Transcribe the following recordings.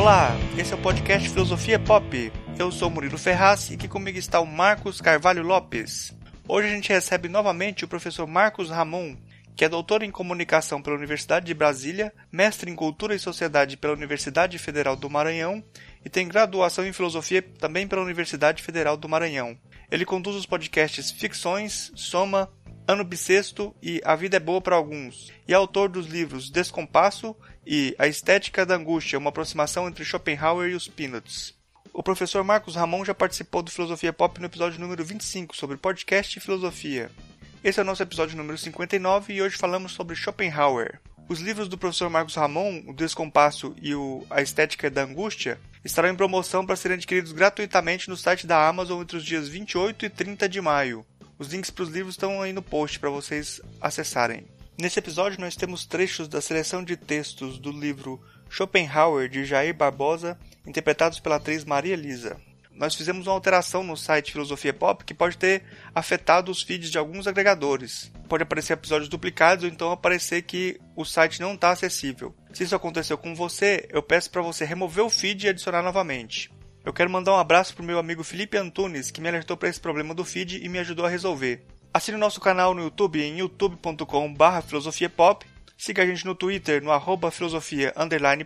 Olá, esse é o podcast Filosofia Pop. Eu sou Murilo Ferraz e aqui comigo está o Marcos Carvalho Lopes. Hoje a gente recebe novamente o professor Marcos Ramon, que é doutor em comunicação pela Universidade de Brasília, mestre em cultura e sociedade pela Universidade Federal do Maranhão e tem graduação em filosofia também pela Universidade Federal do Maranhão. Ele conduz os podcasts Ficções, Soma, Ano Bissexto e A Vida é Boa para Alguns, e autor dos livros Descompasso e A Estética da Angústia, uma aproximação entre Schopenhauer e os Peanuts. O professor Marcos Ramon já participou do Filosofia Pop no episódio número 25 sobre podcast e filosofia. Esse é o nosso episódio número 59 e hoje falamos sobre Schopenhauer. Os livros do professor Marcos Ramon, O Descompasso e o A Estética da Angústia, estarão em promoção para serem adquiridos gratuitamente no site da Amazon entre os dias 28 e 30 de maio. Os links para os livros estão aí no post para vocês acessarem. Nesse episódio nós temos trechos da seleção de textos do livro Schopenhauer de Jair Barbosa, interpretados pela atriz Maria Elisa. Nós fizemos uma alteração no site Filosofia Pop que pode ter afetado os feeds de alguns agregadores. Pode aparecer episódios duplicados ou então aparecer que o site não está acessível. Se isso aconteceu com você, eu peço para você remover o feed e adicionar novamente. Eu quero mandar um abraço pro meu amigo Felipe Antunes, que me alertou para esse problema do feed e me ajudou a resolver. Assine o nosso canal no YouTube em youtube.com.br filosofiapop, siga a gente no Twitter no arroba filosofia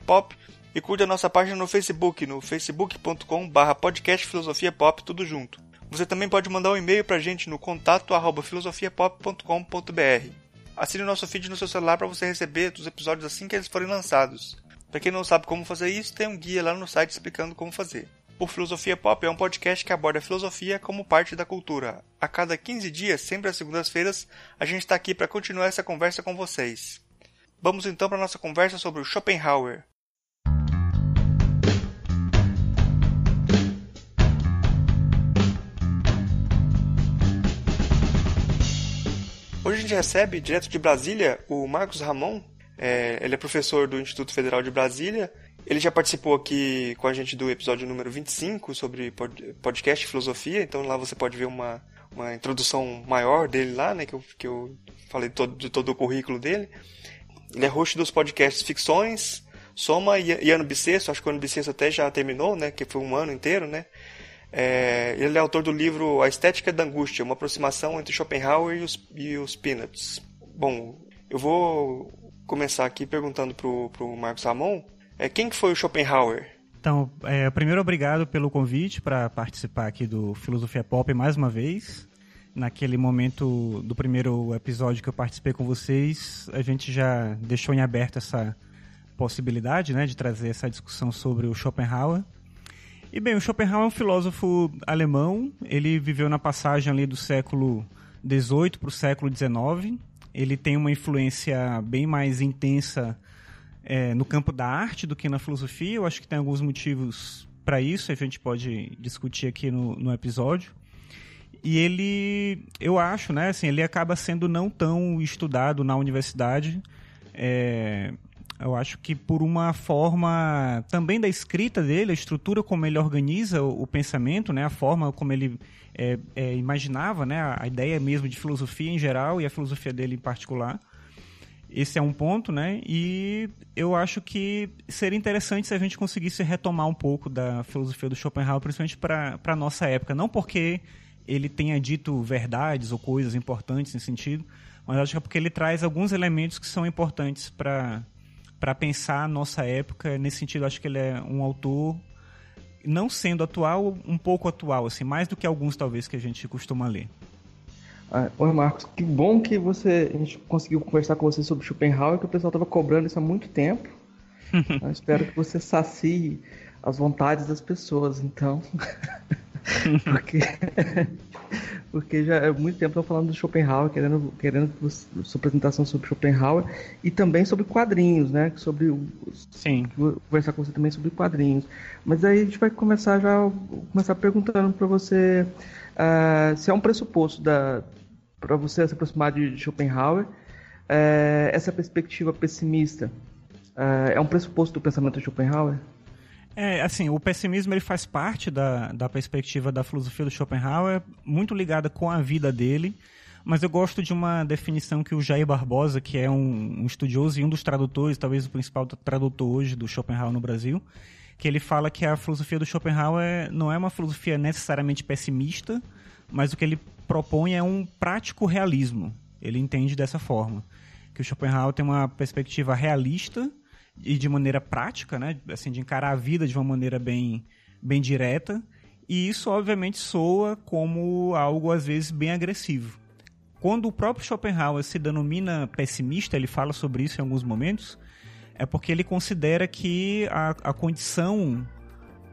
pop e curta a nossa página no Facebook no facebook.com.br podcast filosofia pop tudo junto. Você também pode mandar um e-mail pra gente no contato arroba filosofiapop.com.br. Assine o nosso feed no seu celular para você receber os episódios assim que eles forem lançados. Para quem não sabe como fazer isso, tem um guia lá no site explicando como fazer. O Filosofia Pop é um podcast que aborda a filosofia como parte da cultura. A cada 15 dias, sempre às segundas-feiras, a gente está aqui para continuar essa conversa com vocês. Vamos então para a nossa conversa sobre o Schopenhauer. Hoje a gente recebe, direto de Brasília, o Marcos Ramon. É, ele é professor do Instituto Federal de Brasília ele já participou aqui com a gente do episódio número 25 sobre podcast e filosofia, então lá você pode ver uma, uma introdução maior dele lá, né, que eu, que eu falei de todo, de todo o currículo dele. Ele é host dos podcasts Ficções, Soma e, e Ano Bissexto, acho que o Ano Bissexto até já terminou, né, que foi um ano inteiro, né. É, ele é autor do livro A Estética da Angústia, uma aproximação entre Schopenhauer e os, e os Peanuts. Bom, eu vou começar aqui perguntando pro, pro Marcos Ramon é, quem que foi o Schopenhauer? Então, é, primeiro obrigado pelo convite para participar aqui do Filosofia Pop mais uma vez. Naquele momento do primeiro episódio que eu participei com vocês, a gente já deixou em aberto essa possibilidade né, de trazer essa discussão sobre o Schopenhauer. E bem, o Schopenhauer é um filósofo alemão, ele viveu na passagem ali do século XVIII para o século XIX. Ele tem uma influência bem mais intensa é, no campo da arte do que na filosofia. Eu acho que tem alguns motivos para isso, a gente pode discutir aqui no, no episódio. E ele, eu acho, né, assim, ele acaba sendo não tão estudado na universidade. É, eu acho que por uma forma também da escrita dele, a estrutura como ele organiza o, o pensamento, né, a forma como ele é, é, imaginava, né, a, ideia mesmo de filosofia em geral e a filosofia dele em particular. Esse é um ponto, né? E eu acho que seria interessante se a gente conseguisse retomar um pouco da filosofia do Schopenhauer, principalmente para a nossa época. Não porque ele tenha dito verdades ou coisas importantes nesse sentido, mas acho que é porque ele traz alguns elementos que são importantes para para pensar a nossa época. Nesse sentido, acho que ele é um autor não sendo atual, um pouco atual, assim, mais do que alguns talvez que a gente costuma ler. Ah, oi, Marcos, que bom que você a gente conseguiu conversar com você sobre Schopenhauer, que o pessoal estava cobrando isso há muito tempo. Eu espero que você sacie as vontades das pessoas, então. porque, porque já há muito tempo estou falando do Schopenhauer, querendo, querendo sua apresentação sobre Schopenhauer e também sobre quadrinhos, né? Sobre Sim. Vou conversar com você também sobre quadrinhos. Mas aí a gente vai começar já começar perguntando para você uh, se é um pressuposto da para você se aproximar de Schopenhauer, é, essa perspectiva pessimista é, é um pressuposto do pensamento de Schopenhauer? É, assim, o pessimismo ele faz parte da, da perspectiva da filosofia do Schopenhauer, muito ligada com a vida dele, mas eu gosto de uma definição que o Jair Barbosa, que é um, um estudioso e um dos tradutores, talvez o principal tradutor hoje do Schopenhauer no Brasil, que ele fala que a filosofia do Schopenhauer não é uma filosofia necessariamente pessimista, mas o que ele propõe é um prático realismo. Ele entende dessa forma. Que o Schopenhauer tem uma perspectiva realista e de maneira prática, né? Assim, de encarar a vida de uma maneira bem, bem direta. E isso, obviamente, soa como algo, às vezes, bem agressivo. Quando o próprio Schopenhauer se denomina pessimista, ele fala sobre isso em alguns momentos, é porque ele considera que a, a condição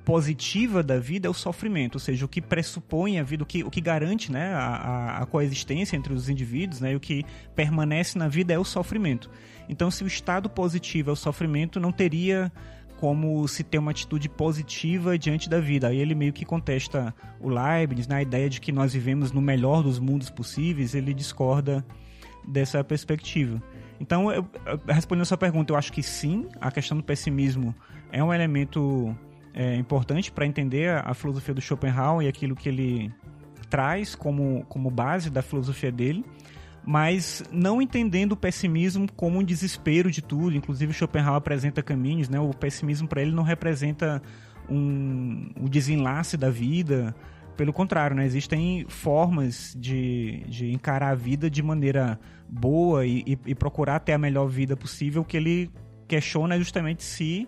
positiva da vida é o sofrimento, ou seja, o que pressupõe a vida, o que, o que garante né, a, a, coexistência entre os indivíduos, né, e o que permanece na vida é o sofrimento. Então, se o estado positivo é o sofrimento, não teria como se ter uma atitude positiva diante da vida. Aí ele meio que contesta o Leibniz né, ideia de que nós vivemos no melhor dos mundos possíveis, ele discorda dessa perspectiva. Então, eu, respondendo a sua pergunta, eu acho que sim, a questão do pessimismo é um elemento é, importante para entender a, filosofia do Schopenhauer e aquilo que ele traz como, como base da filosofia dele, mas não entendendo o pessimismo como um desespero de tudo. Inclusive, Schopenhauer apresenta caminhos, né? o pessimismo para ele não representa um, o desenlace da vida, pelo contrário, né? existem formas de, de encarar a vida de maneira boa e, e, e procurar ter a melhor vida possível. Que ele questiona justamente se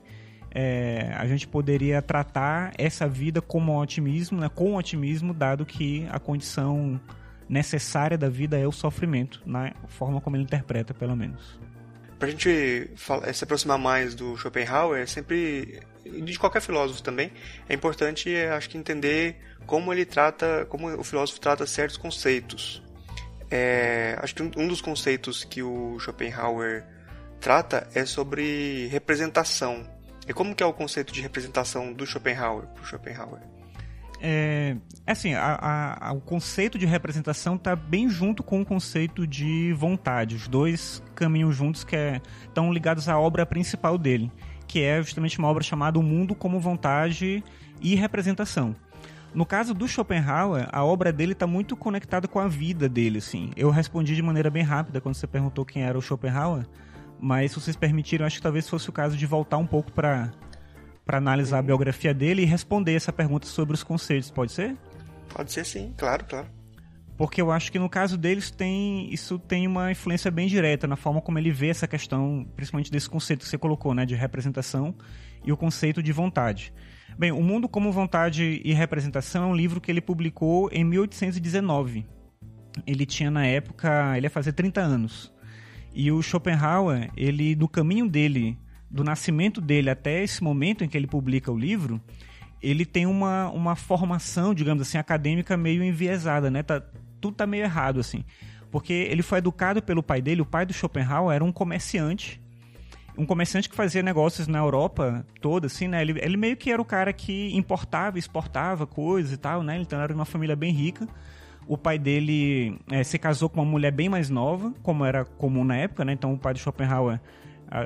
é, a gente poderia tratar essa vida como otimismo, né? com otimismo, dado que a condição necessária da vida é o sofrimento, na forma como ele interpreta, pelo menos. Para a gente se aproximar mais do Schopenhauer, é sempre de qualquer filósofo também, é importante, acho que entender como ele trata, como o filósofo trata certos conceitos. É, acho que um dos conceitos que o Schopenhauer trata é sobre representação. E como que é o conceito de representação do Schopenhauer para Schopenhauer? É, assim, a, a, o conceito de representação está bem junto com o conceito de vontade. Os dois caminham juntos que estão é, ligados à obra principal dele, que é justamente uma obra chamada O Mundo como Vontade e Representação. No caso do Schopenhauer, a obra dele está muito conectada com a vida dele, assim. Eu respondi de maneira bem rápida quando você perguntou quem era o Schopenhauer, mas se vocês permitirem, acho que talvez fosse o caso de voltar um pouco para para analisar a biografia dele e responder essa pergunta sobre os conceitos, pode ser? Pode ser sim, claro, claro. Porque eu acho que no caso deles tem isso tem uma influência bem direta na forma como ele vê essa questão, principalmente desse conceito que você colocou, né, de representação e o conceito de vontade. Bem, O Mundo como Vontade e Representação é um livro que ele publicou em 1819. Ele tinha na época, ele ia fazer 30 anos. E o Schopenhauer, ele no caminho dele, do nascimento dele até esse momento em que ele publica o livro, ele tem uma, uma formação, digamos assim, acadêmica meio enviesada, né? Tá, tudo tá meio errado assim. Porque ele foi educado pelo pai dele, o pai do Schopenhauer era um comerciante um comerciante que fazia negócios na Europa toda, assim, né? Ele, ele meio que era o cara que importava, exportava coisas e tal, né? Então era uma família bem rica. O pai dele é, se casou com uma mulher bem mais nova, como era comum na época, né? Então o pai de Schopenhauer,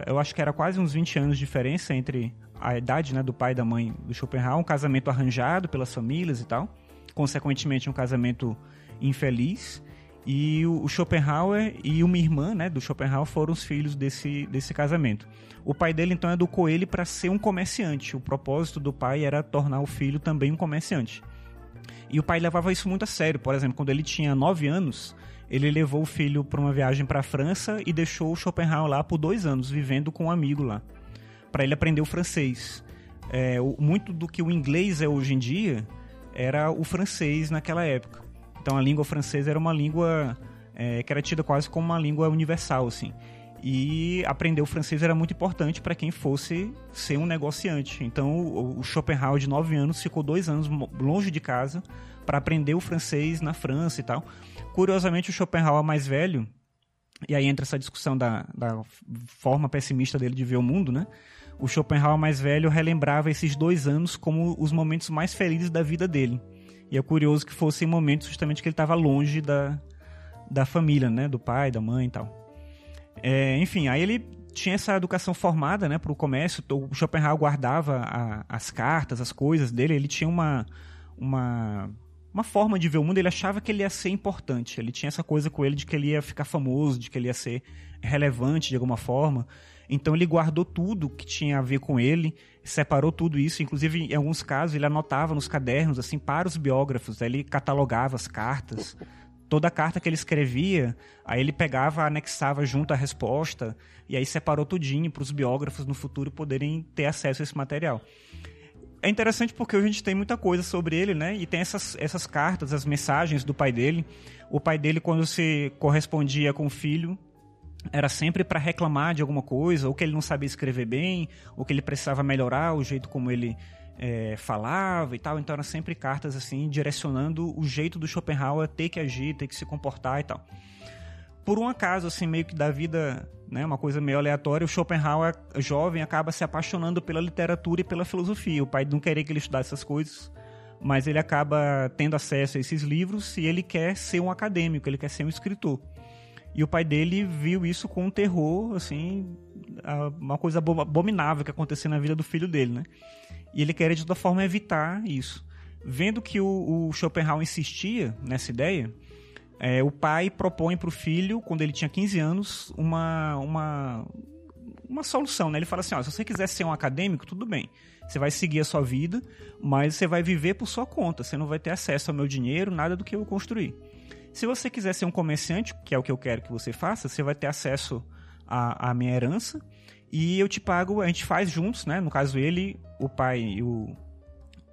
eu acho que era quase uns 20 anos de diferença entre a idade né, do pai e da mãe do Schopenhauer, um casamento arranjado pelas famílias e tal. Consequentemente, um casamento infeliz. E o, Schopenhauer e uma irmã, né, do Schopenhauer foram os filhos desse, desse casamento. O pai dele então educou ele para ser um comerciante. O propósito do pai era tornar o filho também um comerciante. E o pai levava isso muito a sério. Por exemplo, quando ele tinha 9 anos, ele levou o filho para uma viagem para a França e deixou o Schopenhauer lá por dois anos, vivendo com um amigo lá, para ele aprender o francês. É, muito do que o inglês é hoje em dia era o francês naquela época. Então a língua francesa era uma língua é, que era tida quase como uma língua universal, assim. E aprender o francês era muito importante para quem fosse ser um negociante. Então o, Schopenhauer, de 9 anos, ficou dois anos longe de casa para aprender o francês na França e tal. Curiosamente, o Schopenhauer mais velho, e aí entra essa discussão da, da forma pessimista dele de ver o mundo, né? O Schopenhauer mais velho relembrava esses dois anos como os momentos mais felizes da vida dele. E é curioso que fossem momentos justamente que ele estava longe da, da família, né? Do pai, da mãe e tal. É, enfim, aí ele tinha essa educação formada, né? Para o comércio. O Schopenhauer guardava a, as cartas, as coisas dele. Ele tinha uma, uma, uma forma de ver o mundo. Ele achava que ele ia ser importante. Ele tinha essa coisa com ele de que ele ia ficar famoso, de que ele ia ser relevante de alguma forma. Então ele guardou tudo que tinha a ver com ele, separou tudo isso, inclusive em alguns casos ele anotava nos cadernos assim para os biógrafos, ele catalogava as cartas, toda carta que ele escrevia, aí ele pegava, anexava junto a resposta e aí separou tudinho para os biógrafos no futuro poderem ter acesso a esse material. É interessante porque a gente tem muita coisa sobre ele, né? E tem essas, essas cartas, as mensagens do pai dele. O pai dele, quando se correspondia com o filho, era sempre para reclamar de alguma coisa, ou que ele não sabia escrever bem, ou que ele precisava melhorar o jeito como ele é, falava e tal. Então eram sempre cartas assim direcionando o jeito do Schopenhauer ter que agir, ter que se comportar e tal. Por um acaso assim meio que da vida, né, uma coisa meio aleatória, o Schopenhauer jovem acaba se apaixonando pela literatura e pela filosofia. O pai não queria que ele estudasse essas coisas, mas ele acaba tendo acesso a esses livros e ele quer ser um acadêmico, ele quer ser um escritor. E o pai dele viu isso com um terror, assim, uma coisa abominável que acontecia na vida do filho dele, né? E ele queria de toda forma evitar isso. Vendo que o, o Schopenhauer insistia nessa ideia, é, o pai propõe para o filho, quando ele tinha 15 anos, uma, uma, uma solução. Né? Ele fala assim: ó, se você quiser ser um acadêmico, tudo bem. Você vai seguir a sua vida, mas você vai viver por sua conta. Você não vai ter acesso ao meu dinheiro, nada do que eu construir. Se você quiser ser um comerciante, que é o que eu quero que você faça, você vai ter acesso à, à minha herança e eu te pago, a gente faz juntos, né? No caso ele, o pai e, o,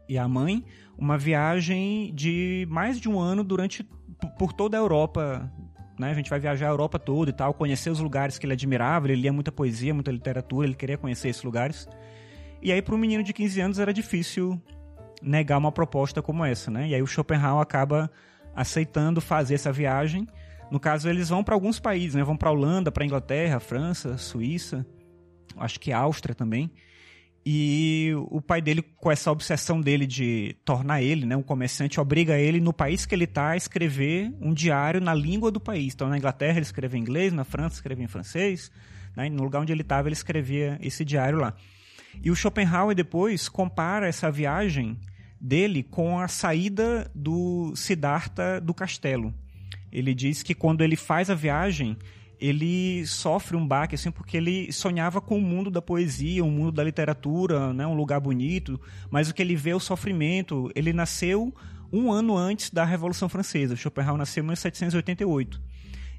e a mãe, uma viagem de mais de um ano durante por toda a Europa. Né? A gente vai viajar a Europa toda e tal, conhecer os lugares que ele admirava, ele lia muita poesia, muita literatura, ele queria conhecer esses lugares. E aí para um menino de 15 anos era difícil negar uma proposta como essa, né? E aí o Schopenhauer acaba aceitando fazer essa viagem. No caso, eles vão para alguns países, né? Vão para Holanda, para Inglaterra, França, Suíça acho que Áustria também. E o pai dele, com essa obsessão dele de tornar ele né, um comerciante, obriga ele, no país que ele está, a escrever um diário na língua do país. Então, na Inglaterra, ele escrevia em inglês, na França, escrevia em francês. Né, no lugar onde ele estava, ele escrevia esse diário lá. E o Schopenhauer depois compara essa viagem dele com a saída do Siddhartha do castelo. Ele diz que quando ele faz a viagem, ele sofre um baque assim porque ele sonhava com o mundo da poesia, o mundo da literatura, né, um lugar bonito, mas o que ele vê é o sofrimento. Ele nasceu um ano antes da Revolução Francesa. Schopenhauer nasceu em 1788.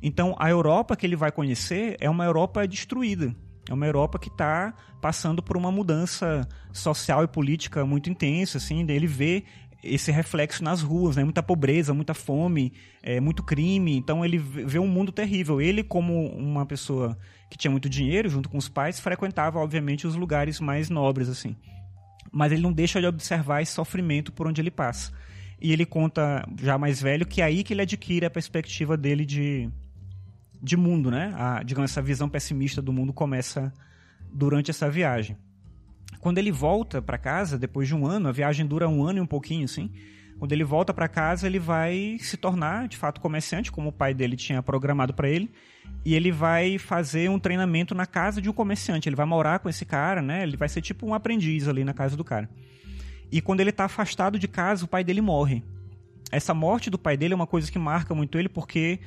Então, a Europa que ele vai conhecer é uma Europa destruída. É uma Europa que está passando por uma mudança social e política muito intensa, assim. Ele vê esse reflexo nas ruas, né? Muita pobreza, muita fome, é, muito crime. Então ele vê um mundo terrível. Ele, como uma pessoa que tinha muito dinheiro, junto com os pais, frequentava, obviamente, os lugares mais nobres, assim. Mas ele não deixa de observar esse sofrimento por onde ele passa. E ele conta, já mais velho, que é aí que ele adquire a perspectiva dele de, de mundo, né? A, digamos, essa visão pessimista do mundo começa durante essa viagem. Quando ele volta para casa, depois de um ano, a viagem dura um ano e um pouquinho, assim. Quando ele volta para casa, ele vai se tornar, de fato, comerciante, como o pai dele tinha programado para ele. E ele vai fazer um treinamento na casa de um comerciante. Ele vai morar com esse cara, né? Ele vai ser tipo um aprendiz ali na casa do cara. E quando ele está afastado de casa, o pai dele morre. Essa morte do pai dele é uma coisa que marca muito ele porque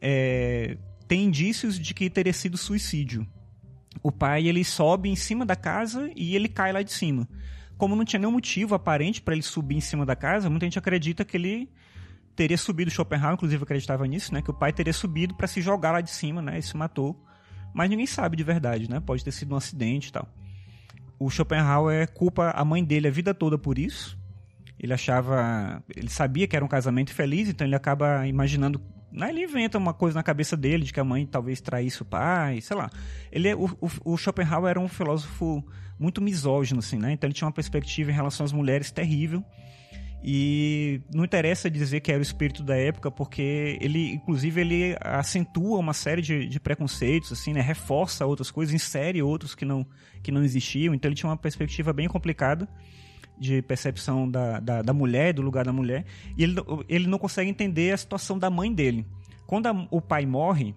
é, tem indícios de que teria sido suicídio o pai ele sobe em cima da casa e ele cai lá de cima. Como não tinha nenhum motivo aparente para ele subir em cima da casa, muita gente acredita que ele teria subido Schopenhauer, inclusive acreditava nisso, né, que o pai teria subido para se jogar lá de cima, né, e se matou. Mas ninguém sabe de verdade, né? Pode ter sido um acidente e tal. O Schopenhauer culpa a mãe dele a vida toda por isso. Ele achava, ele sabia que era um casamento feliz, então ele acaba imaginando Aí ele inventa uma coisa na cabeça dele de que a mãe talvez traísse o pai, sei lá. Ele, é, o, o, Schopenhauer era um filósofo muito misógino, assim, né? Então ele tinha uma perspectiva em relação às mulheres terrível. E não interessa dizer que era o espírito da época, porque ele, inclusive, ele acentua uma série de, de preconceitos, assim, né? Reforça outras coisas, insere outros que não, que não existiam. Então ele tinha uma perspectiva bem complicada de percepção da, da, da mulher, do lugar da mulher, e ele, ele não consegue entender a situação da mãe dele. Quando a, o pai morre,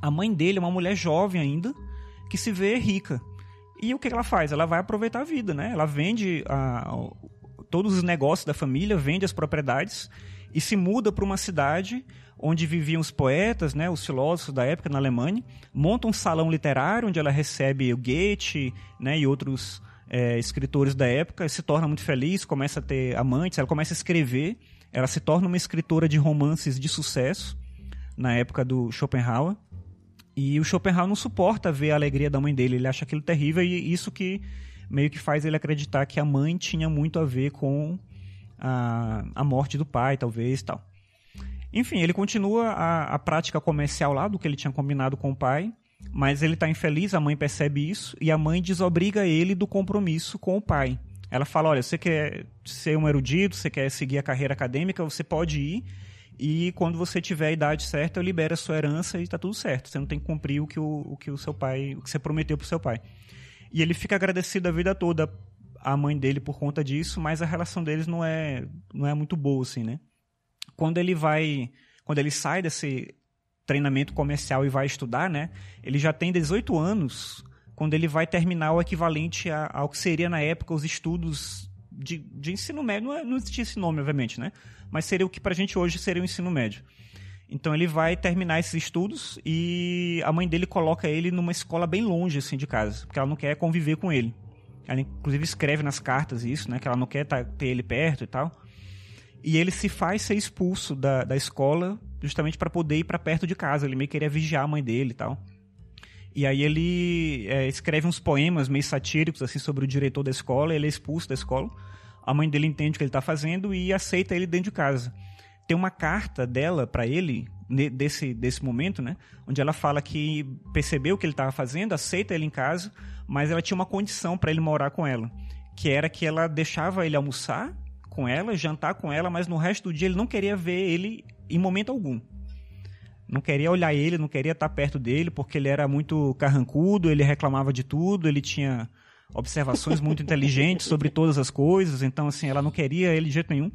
a mãe dele é uma mulher jovem ainda, que se vê rica. E o que ela faz? Ela vai aproveitar a vida, né? Ela vende a, todos os negócios da família, vende as propriedades e se muda para uma cidade onde viviam os poetas, né, os filósofos da época na Alemanha, monta um salão literário onde ela recebe o Goethe né, e outros é, escritores da época, se torna muito feliz, começa a ter amantes, ela começa a escrever, ela se torna uma escritora de romances de sucesso na época do Schopenhauer. E o Schopenhauer não suporta ver a alegria da mãe dele, ele acha aquilo terrível e isso que meio que faz ele acreditar que a mãe tinha muito a ver com a, a morte do pai, talvez, tal. Enfim, ele continua a, a prática comercial lá do que ele tinha combinado com o pai, mas ele está infeliz, a mãe percebe isso e a mãe desobriga ele do compromisso com o pai. Ela fala: olha, você quer ser um erudito, você quer seguir a carreira acadêmica, você pode ir e quando você tiver a idade certa, eu libero a sua herança e está tudo certo. Você não tem que cumprir o que o, o que o seu pai, o que você prometeu pro seu pai. E ele fica agradecido a vida toda à mãe dele por conta disso, mas a relação deles não é não é muito boa assim, né? Quando ele vai, quando ele sai desse treinamento comercial e vai estudar, né? Ele já tem 18 anos quando ele vai terminar o equivalente a, ao que seria na época os estudos de, de ensino médio. Não, é, não existia esse nome, obviamente, né? Mas seria o que pra gente hoje seria o ensino médio. Então ele vai terminar esses estudos e a mãe dele coloca ele numa escola bem longe assim de casa, porque ela não quer conviver com ele. Ela inclusive escreve nas cartas isso, né, que ela não quer tá, ter ele perto e tal. E ele se faz ser expulso da, da escola justamente para poder ir para perto de casa. Ele meio queria vigiar a mãe dele e tal. E aí ele é, escreve uns poemas meio satíricos assim sobre o diretor da escola. Ele é expulso da escola. A mãe dele entende o que ele está fazendo e aceita ele dentro de casa tem uma carta dela para ele desse, desse momento, né? Onde ela fala que percebeu o que ele estava fazendo, aceita ele em casa, mas ela tinha uma condição para ele morar com ela, que era que ela deixava ele almoçar com ela, jantar com ela, mas no resto do dia ele não queria ver ele em momento algum. Não queria olhar ele, não queria estar perto dele, porque ele era muito carrancudo, ele reclamava de tudo, ele tinha observações muito inteligentes sobre todas as coisas, então assim, ela não queria ele de jeito nenhum.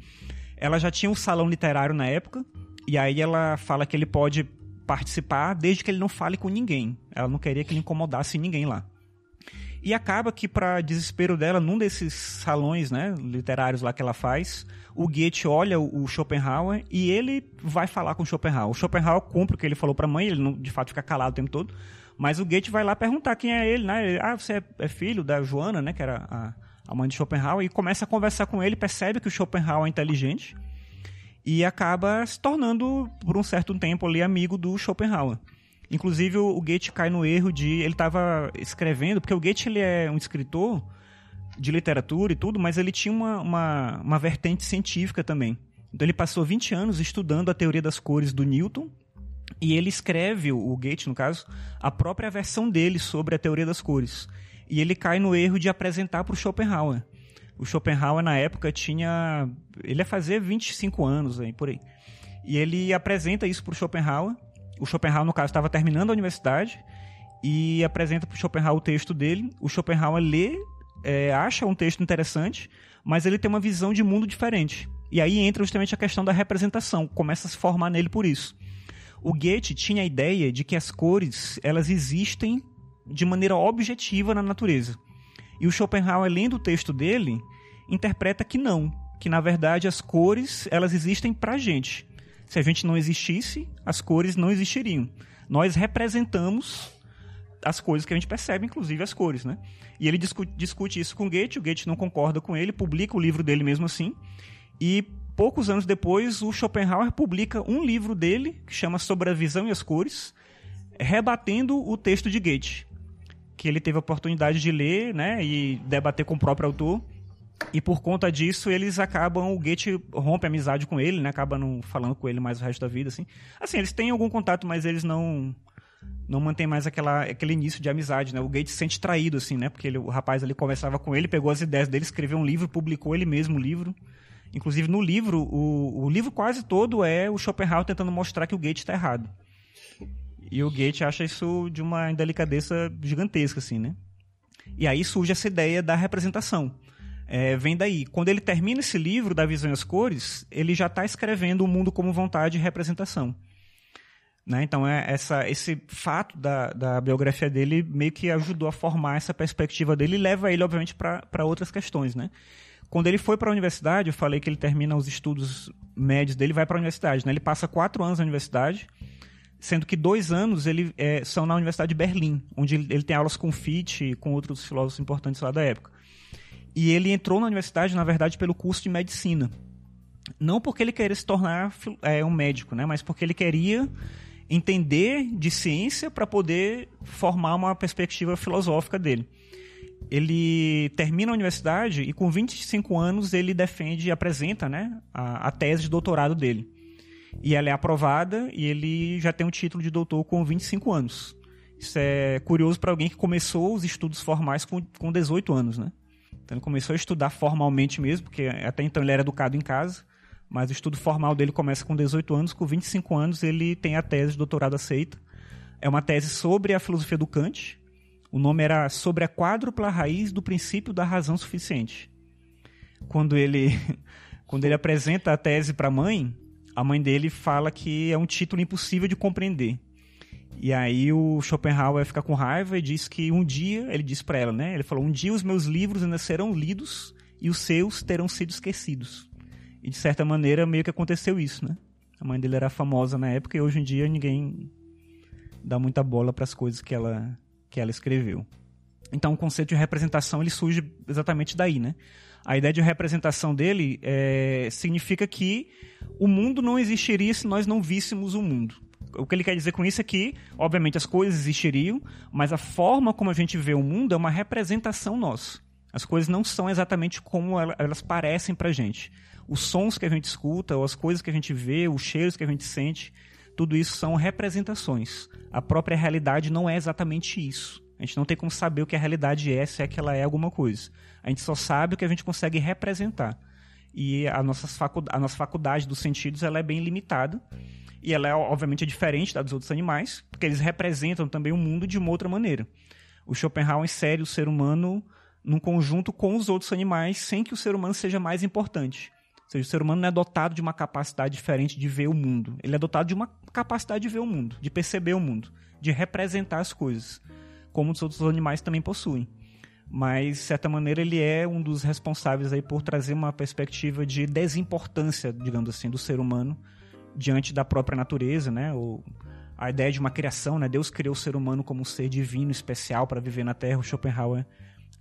Ela já tinha um salão literário na época, e aí ela fala que ele pode participar desde que ele não fale com ninguém. Ela não queria que ele incomodasse ninguém lá. E acaba que, para desespero dela, num desses salões né, literários lá que ela faz, o Goethe olha o Schopenhauer e ele vai falar com o Schopenhauer. O Schopenhauer cumpre o que ele falou para a mãe, ele não, de fato fica calado o tempo todo, mas o Goethe vai lá perguntar quem é ele, né? Ah, você é, é filho da Joana, né, que era a, a mãe de Schopenhauer, e começa a conversar com ele, percebe que o Schopenhauer é inteligente e acaba se tornando, por um certo tempo ali, amigo do Schopenhauer. Inclusive, o Goethe cai no erro de... Ele estava escrevendo, porque o Goethe ele é um escritor de literatura e tudo, mas ele tinha uma, uma, uma vertente científica também. Então ele passou 20 anos estudando a teoria das cores do Newton, e ele escreve, o Goethe no caso, a própria versão dele sobre a teoria das cores. E ele cai no erro de apresentar para o Schopenhauer. O Schopenhauer, na época, tinha. Ele ia fazer 25 anos aí, por aí. E ele apresenta isso para o Schopenhauer. O Schopenhauer, no caso, estava terminando a universidade e apresenta para o Schopenhauer o texto dele. O Schopenhauer lê, é, acha um texto interessante, mas ele tem uma visão de mundo diferente. E aí entra justamente a questão da representação, começa a se formar nele por isso. O Goethe tinha a ideia de que as cores elas existem de maneira objetiva na natureza. E o Schopenhauer, lendo o texto dele, interpreta que não, que na verdade as cores elas existem para a gente. Se a gente não existisse, as cores não existiriam. Nós representamos as coisas que a gente percebe, inclusive as cores, né? E ele discute, discute isso com Goethe, o Goethe não concorda com ele, publica o livro dele mesmo assim, e poucos anos depois o Schopenhauer publica um livro dele que chama Sobre a Visão e as Cores, rebatendo o texto de Goethe que ele teve a oportunidade de ler, né, e debater com o próprio autor. E por conta disso, eles acabam, o Goethe rompe amizade com ele, né, acaba não falando com ele mais o resto da vida, assim. Assim, eles têm algum contato, mas eles não não mantém mais aquela, aquele início de amizade, né? O Gates se sente traído, assim, né? Porque ele, o rapaz ali conversava com ele, pegou as ideias dele, escreveu um livro, publicou ele mesmo o livro. Inclusive, no livro, o, o livro quase todo é o Schopenhauer tentando mostrar que o Gates está errado. E o Goethe acha isso de uma indelicadeza gigantesca, assim, né? E aí surge essa ideia da representação. É, vem daí. Quando ele termina esse livro da Visão e as Cores, ele já está escrevendo o mundo como vontade e representação. Né? Então, é essa, esse fato da, da biografia dele meio que ajudou a formar essa perspectiva dele e leva ele, obviamente, para outras questões. Né? Quando ele foi para a universidade, eu falei que ele termina os estudos médios dele, vai para a universidade. Né? Ele passa quatro anos na universidade, sendo que dois anos ele é, são na Universidade de Berlim, onde ele, ele tem aulas com Fichte e com outros filósofos importantes lá da época. E ele entrou na universidade, na verdade, pelo curso de medicina. Não porque ele queria se tornar é, um médico, né? mas porque ele queria entender de ciência para poder formar uma perspectiva filosófica dele. Ele termina a universidade e com 25 anos ele defende e apresenta né, a, a tese de doutorado dele. E ela é aprovada e ele já tem um título de doutor com 25 anos. Isso é curioso para alguém que começou os estudos formais com, com 18 anos, né? Então ele começou a estudar formalmente mesmo, porque até então ele era educado em casa, mas o estudo formal dele começa com 18 anos, com 25 anos ele tem a tese de doutorado aceita. É uma tese sobre a filosofia do Kant. O nome era Sobre a quádrupla raiz do princípio da razão suficiente. Quando ele quando ele apresenta a tese para a mãe, a mãe dele fala que é um título impossível de compreender. E aí o Schopenhauer fica com raiva e diz que um dia, ele disse para ela, né? Ele falou: "Um dia os meus livros ainda serão lidos e os seus terão sido esquecidos". E de certa maneira meio que aconteceu isso, né? A mãe dele era famosa na época e hoje em dia ninguém dá muita bola para as coisas que ela que ela escreveu. Então o conceito de representação ele surge exatamente daí, né? A ideia de representação dele é, significa que o mundo não existiria se nós não víssemos o mundo. O que ele quer dizer com isso é que, obviamente, as coisas existiriam, mas a forma como a gente vê o mundo é uma representação nossa. As coisas não são exatamente como elas parecem pra gente os sons que a gente escuta, ou as coisas que a gente vê, os cheiros que a gente sente, tudo isso são representações. A própria realidade não é exatamente isso. A gente não tem como saber o que a realidade é, se é que ela é alguma coisa. A gente só sabe o que a gente consegue representar. E a nossa, faculdade, a nossa faculdade dos sentidos ela é bem limitada. E ela é, obviamente, é diferente da dos outros animais, porque eles representam também o mundo de uma outra maneira. O Schopenhauer insere o ser humano num conjunto com os outros animais, sem que o ser humano seja mais importante seja, o ser humano não é dotado de uma capacidade diferente de ver o mundo. Ele é dotado de uma capacidade de ver o mundo, de perceber o mundo, de representar as coisas, como os outros animais também possuem. Mas, de certa maneira, ele é um dos responsáveis aí por trazer uma perspectiva de desimportância, digamos assim, do ser humano diante da própria natureza, né? Ou a ideia de uma criação, né? Deus criou o ser humano como um ser divino especial para viver na Terra. O Schopenhauer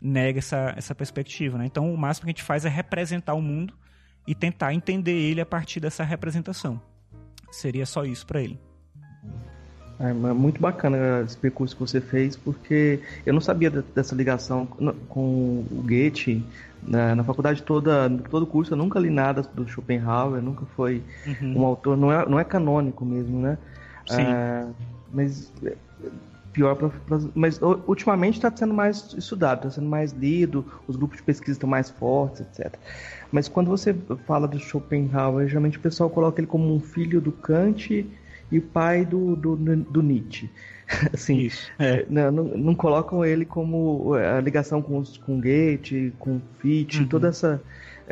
nega essa, essa perspectiva, né? Então, o máximo que a gente faz é representar o mundo e tentar entender ele a partir dessa representação. Seria só isso para ele. É muito bacana esse percurso que você fez, porque eu não sabia dessa ligação com o Goethe. Na, na faculdade toda, todo curso, eu nunca li nada do Schopenhauer, nunca foi uhum. um autor, não é, não é canônico mesmo, né? Sim. É, mas pior pra, pra, mas ultimamente está sendo mais estudado, está sendo mais lido, os grupos de pesquisa estão mais fortes, etc. Mas quando você fala do Schopenhauer, geralmente o pessoal coloca ele como um filho do Kant e o pai do, do, do Nietzsche. assim, Isso, é. não, não, não, colocam ele como é, a ligação com, com Goethe, com Fichte, uhum. toda essa,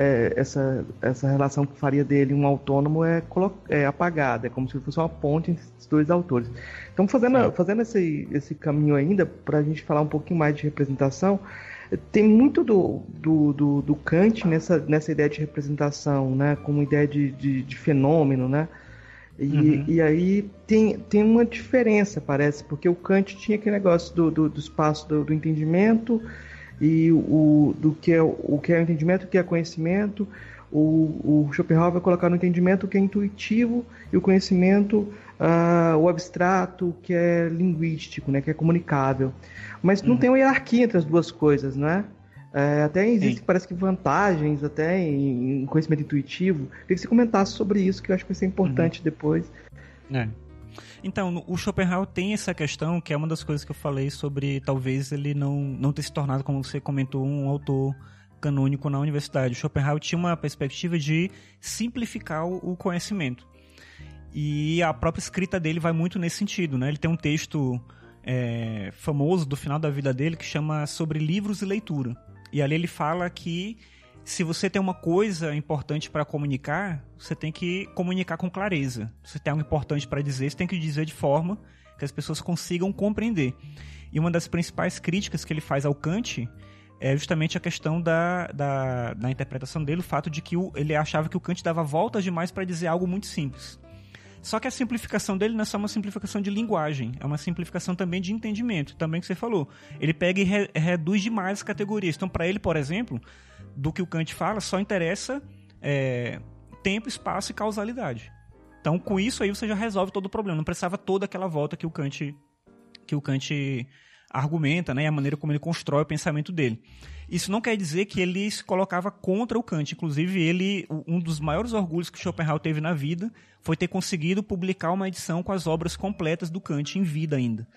é, essa, essa relação que faria dele um autônomo é, é apagada, é como se fosse uma ponte entre esses dois autores. Então, fazendo, fazendo esse, esse caminho ainda, para a gente falar um pouquinho mais de representação, tem muito do, do, do, do, Kant nessa, nessa ideia de representação, né? Como ideia de, de, de fenômeno, né? E, uhum. e aí tem, tem uma diferença, parece, porque o Kant tinha aquele negócio do, do, do espaço do, do, entendimento e o, do que é, o que é o entendimento, o que é conhecimento. O, o Schopenhauer vai colocar no entendimento o que é intuitivo e o conhecimento, uh, o abstrato, que é linguístico, né, que é comunicável. Mas não uhum. tem uma hierarquia entre as duas coisas, né? É, até existem, parece que vantagens até em, em conhecimento intuitivo. Queria que você comentasse sobre isso, que eu acho que vai ser importante uhum. depois. É. Então, o Schopenhauer tem essa questão, que é uma das coisas que eu falei sobre talvez ele não, não ter se tornado, como você comentou, um autor canônico na universidade. O Schopenhauer tinha uma perspectiva de simplificar o conhecimento. E a própria escrita dele vai muito nesse sentido, né? Ele tem um texto é, famoso do final da vida dele que chama Sobre Livros e Leitura. E ali ele fala que se você tem uma coisa importante para comunicar, você tem que comunicar com clareza. Se você tem algo importante para dizer, você tem que dizer de forma que as pessoas consigam compreender. E uma das principais críticas que ele faz ao Kant é justamente a questão da, da, da interpretação dele, o fato de que o, ele achava que o Kant dava voltas demais para dizer algo muito simples. Só que a simplificação dele não é só uma simplificação de linguagem, é uma simplificação também de entendimento, também que você falou. Ele pega e re reduz demais as categorias. Então, para ele, por exemplo, do que o Kant fala, só interessa é, tempo, espaço e causalidade. Então, com isso aí você já resolve todo o problema. Não precisava toda aquela volta que o Kant que o Kant argumenta, né, a maneira como ele constrói o pensamento dele. Isso não quer dizer que ele se colocava contra o Kant. Inclusive, ele, um dos maiores orgulhos que Schopenhauer teve na vida foi ter conseguido publicar uma edição com as obras completas do Kant em vida ainda.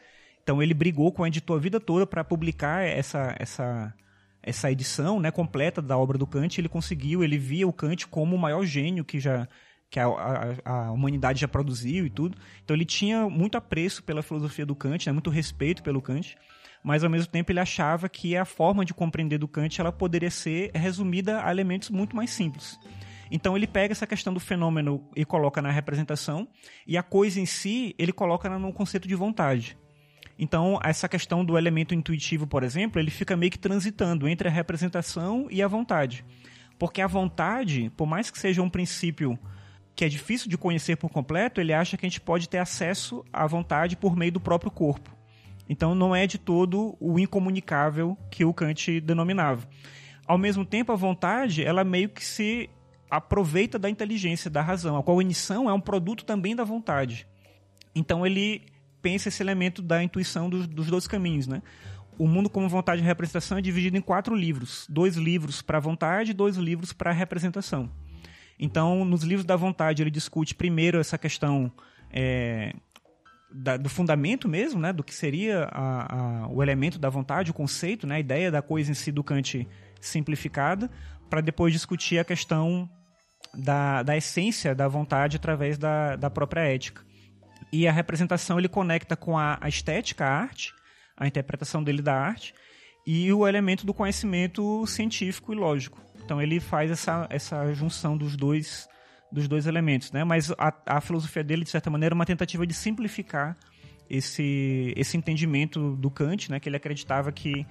Então, ele brigou com o editor a vida toda para publicar essa, essa, essa edição né, completa da obra do Kant. Ele conseguiu, ele via o Kant como o maior gênio que já que a, a, a, humanidade já produziu e tudo. Então ele tinha muito apreço pela filosofia do Kant, né, muito respeito pelo Kant mas ao mesmo tempo ele achava que a forma de compreender do Kant ela poderia ser resumida a elementos muito mais simples. Então ele pega essa questão do fenômeno e coloca na representação, e a coisa em si ele coloca no conceito de vontade. Então, essa questão do elemento intuitivo, por exemplo, ele fica meio que transitando entre a representação e a vontade. Porque a vontade, por mais que seja um princípio que é difícil de conhecer por completo, ele acha que a gente pode ter acesso à vontade por meio do próprio corpo. Então não é de todo o incomunicável que o Kant denominava. Ao mesmo tempo, a vontade, ela meio que se aproveita da inteligência, da razão. A cognição é um produto também da vontade. Então ele pensa esse elemento da intuição dos, dos dois caminhos, né? O mundo como vontade e representação é dividido em quatro livros: dois livros para a vontade e dois livros para a representação. Então, nos livros da vontade, ele discute primeiro essa questão é, da, do fundamento mesmo, né, do que seria a, a, o elemento da vontade, o conceito, né, a ideia da coisa em si do Kant simplificada, para depois discutir a questão da, da essência da vontade através da, da própria ética. E a representação ele conecta com a, a estética, a arte, a interpretação dele da arte, e o elemento do conhecimento científico e lógico. Então ele faz essa, essa junção dos dois dos dois elementos, né? Mas a, a filosofia dele, de certa maneira, é uma tentativa de simplificar esse, esse entendimento do Kant, né? Que ele acreditava que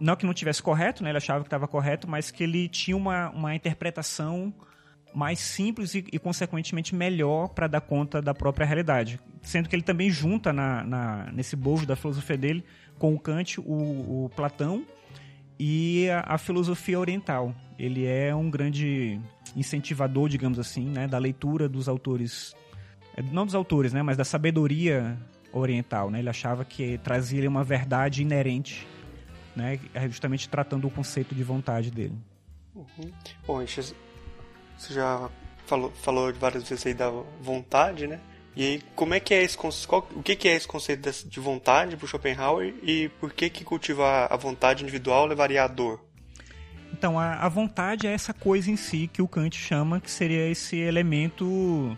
não que não tivesse correto, né? Ele achava que estava correto, mas que ele tinha uma, uma interpretação mais simples e, e consequentemente melhor para dar conta da própria realidade. Sendo que ele também junta na, na, nesse bojo da filosofia dele com o Kant, o, o Platão e a, a, filosofia oriental. Ele é um grande incentivador, digamos assim, né, da leitura dos autores, é, não dos autores, né, mas da sabedoria oriental. Né? Ele achava que trazia uma verdade inerente, né, justamente tratando o conceito de vontade dele. Uhum. Bom, você já falou, falou várias vezes aí da vontade, né? E aí, como é que é esse qual, o que, que é esse conceito de vontade para Schopenhauer e por que que cultivar a vontade individual levaria à dor? Então, a, a vontade é essa coisa em si que o Kant chama que seria esse elemento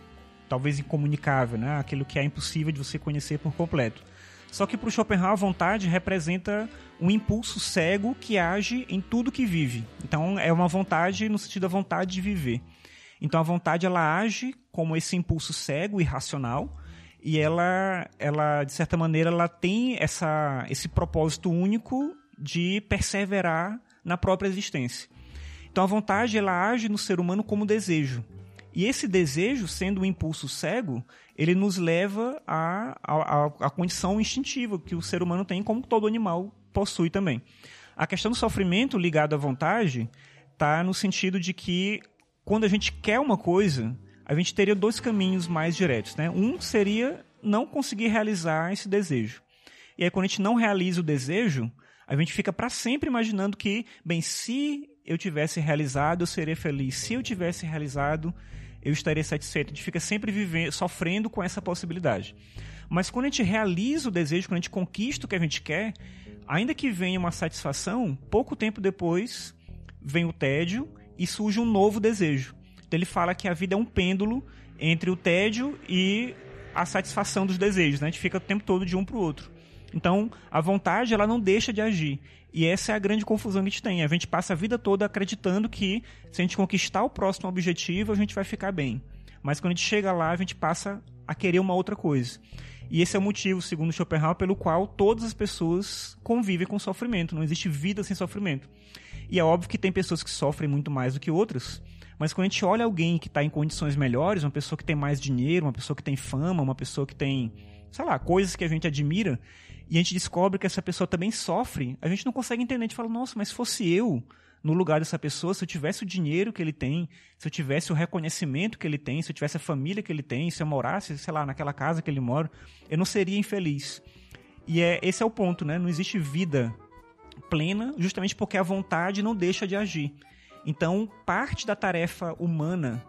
talvez incomunicável, né? Aquilo que é impossível de você conhecer por completo. Só que para o Schopenhauer a vontade representa um impulso cego que age em tudo que vive. Então é uma vontade no sentido da vontade de viver. Então a vontade ela age como esse impulso cego e racional e ela, ela de certa maneira, ela tem essa, esse propósito único de perseverar na própria existência. Então a vontade ela age no ser humano como desejo. E esse desejo, sendo um impulso cego, ele nos leva à, à condição instintiva que o ser humano tem, como todo animal possui também. A questão do sofrimento ligado à vontade está no sentido de que quando a gente quer uma coisa, a gente teria dois caminhos mais diretos. Né? Um seria não conseguir realizar esse desejo. E aí, quando a gente não realiza o desejo, a gente fica para sempre imaginando que, bem, se eu tivesse realizado, eu seria feliz. Se eu tivesse realizado, eu estaria satisfeito. A gente fica sempre vivendo, sofrendo com essa possibilidade. Mas quando a gente realiza o desejo, quando a gente conquista o que a gente quer, ainda que venha uma satisfação, pouco tempo depois vem o tédio e surge um novo desejo. Então ele fala que a vida é um pêndulo entre o tédio e a satisfação dos desejos, né? A gente fica o tempo todo de um para o outro. Então, a vontade ela não deixa de agir. E essa é a grande confusão que a gente tem. A gente passa a vida toda acreditando que se a gente conquistar o próximo objetivo, a gente vai ficar bem. Mas quando a gente chega lá, a gente passa a querer uma outra coisa. E esse é o motivo, segundo Schopenhauer, pelo qual todas as pessoas convivem com sofrimento. Não existe vida sem sofrimento. E é óbvio que tem pessoas que sofrem muito mais do que outras, mas quando a gente olha alguém que está em condições melhores, uma pessoa que tem mais dinheiro, uma pessoa que tem fama, uma pessoa que tem, sei lá, coisas que a gente admira, e a gente descobre que essa pessoa também sofre, a gente não consegue entender. A gente fala, nossa, mas se fosse eu no lugar dessa pessoa, se eu tivesse o dinheiro que ele tem, se eu tivesse o reconhecimento que ele tem, se eu tivesse a família que ele tem, se eu morasse, sei lá, naquela casa que ele mora, eu não seria infeliz. E é, esse é o ponto, né? Não existe vida plena justamente porque a vontade não deixa de agir. Então, parte da tarefa humana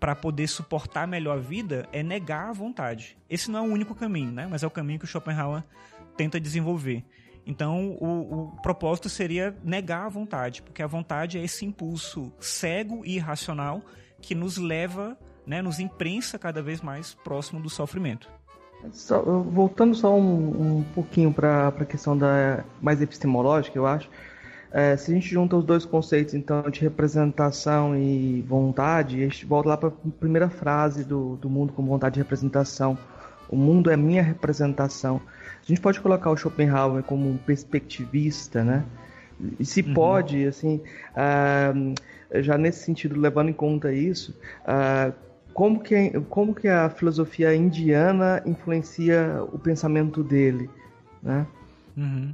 para poder suportar melhor a vida é negar a vontade. Esse não é o único caminho, né? Mas é o caminho que o Schopenhauer tenta desenvolver. Então, o, o, propósito seria negar a vontade, porque a vontade é esse impulso cego e irracional que nos leva, né, nos imprensa cada vez mais próximo do sofrimento. Só, voltando só um, um pouquinho para a questão da mais epistemológica, eu acho. É, se a gente junta os dois conceitos, então, de representação e vontade, a gente volta lá para a primeira frase do, do mundo como vontade de representação. O mundo é minha representação. A gente pode colocar o Schopenhauer como um perspectivista, né? E se uhum. pode, assim, uh, já nesse sentido, levando em conta isso, uh, como, que, como que a filosofia indiana influencia o pensamento dele, né? Uhum.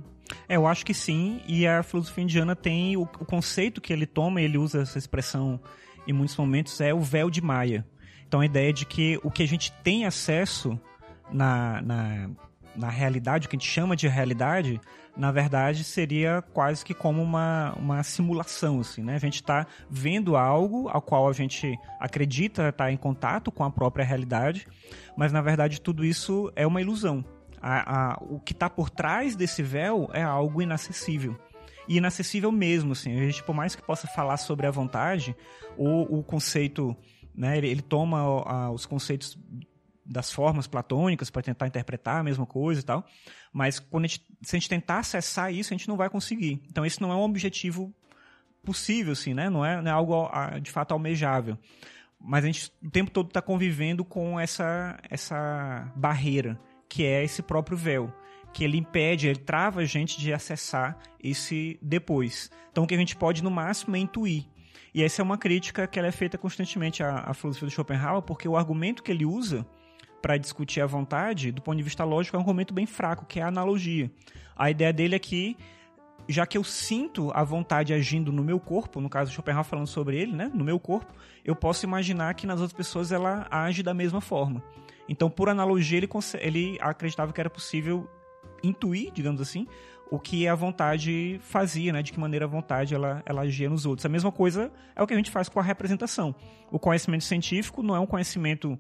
É, eu acho que sim, e a filosofia indiana tem o, o conceito que ele toma, ele usa essa expressão em muitos momentos, é o véu de Maia. Então a ideia de que o que a gente tem acesso na, na na realidade, o que a gente chama de realidade, na verdade seria quase que como uma, uma simulação, assim, né? A gente está vendo algo ao qual a gente acredita estar tá em contato com a própria realidade, mas na verdade tudo isso é uma ilusão. A, a, o que está por trás desse véu é algo inacessível. E inacessível mesmo, assim. A gente, por mais que possa falar sobre a vontade, o, o conceito, né, ele, ele toma a, os conceitos das formas platônicas para tentar interpretar a mesma coisa e tal. Mas quando a gente, se a gente tentar acessar isso, a gente não vai conseguir. Então esse não é um objetivo possível, assim, né? Não é, não é algo de fato almejável. Mas a gente o tempo todo está convivendo com essa, essa barreira, que é esse próprio véu. Que ele impede, ele trava a gente de acessar esse depois. Então o que a gente pode, no máximo, é intuir. E essa é uma crítica que ela é feita constantemente à, à filosofia do Schopenhauer, porque o argumento que ele usa para discutir a vontade, do ponto de vista lógico, é um argumento bem fraco, que é a analogia. A ideia dele é que, já que eu sinto a vontade agindo no meu corpo, no caso Schopenhauer falando sobre ele, né, no meu corpo, eu posso imaginar que nas outras pessoas ela age da mesma forma. Então, por analogia, ele, ele acreditava que era possível intuir, digamos assim, o que a vontade fazia, né? De que maneira a vontade ela, ela agia nos outros. A mesma coisa é o que a gente faz com a representação. O conhecimento científico não é um conhecimento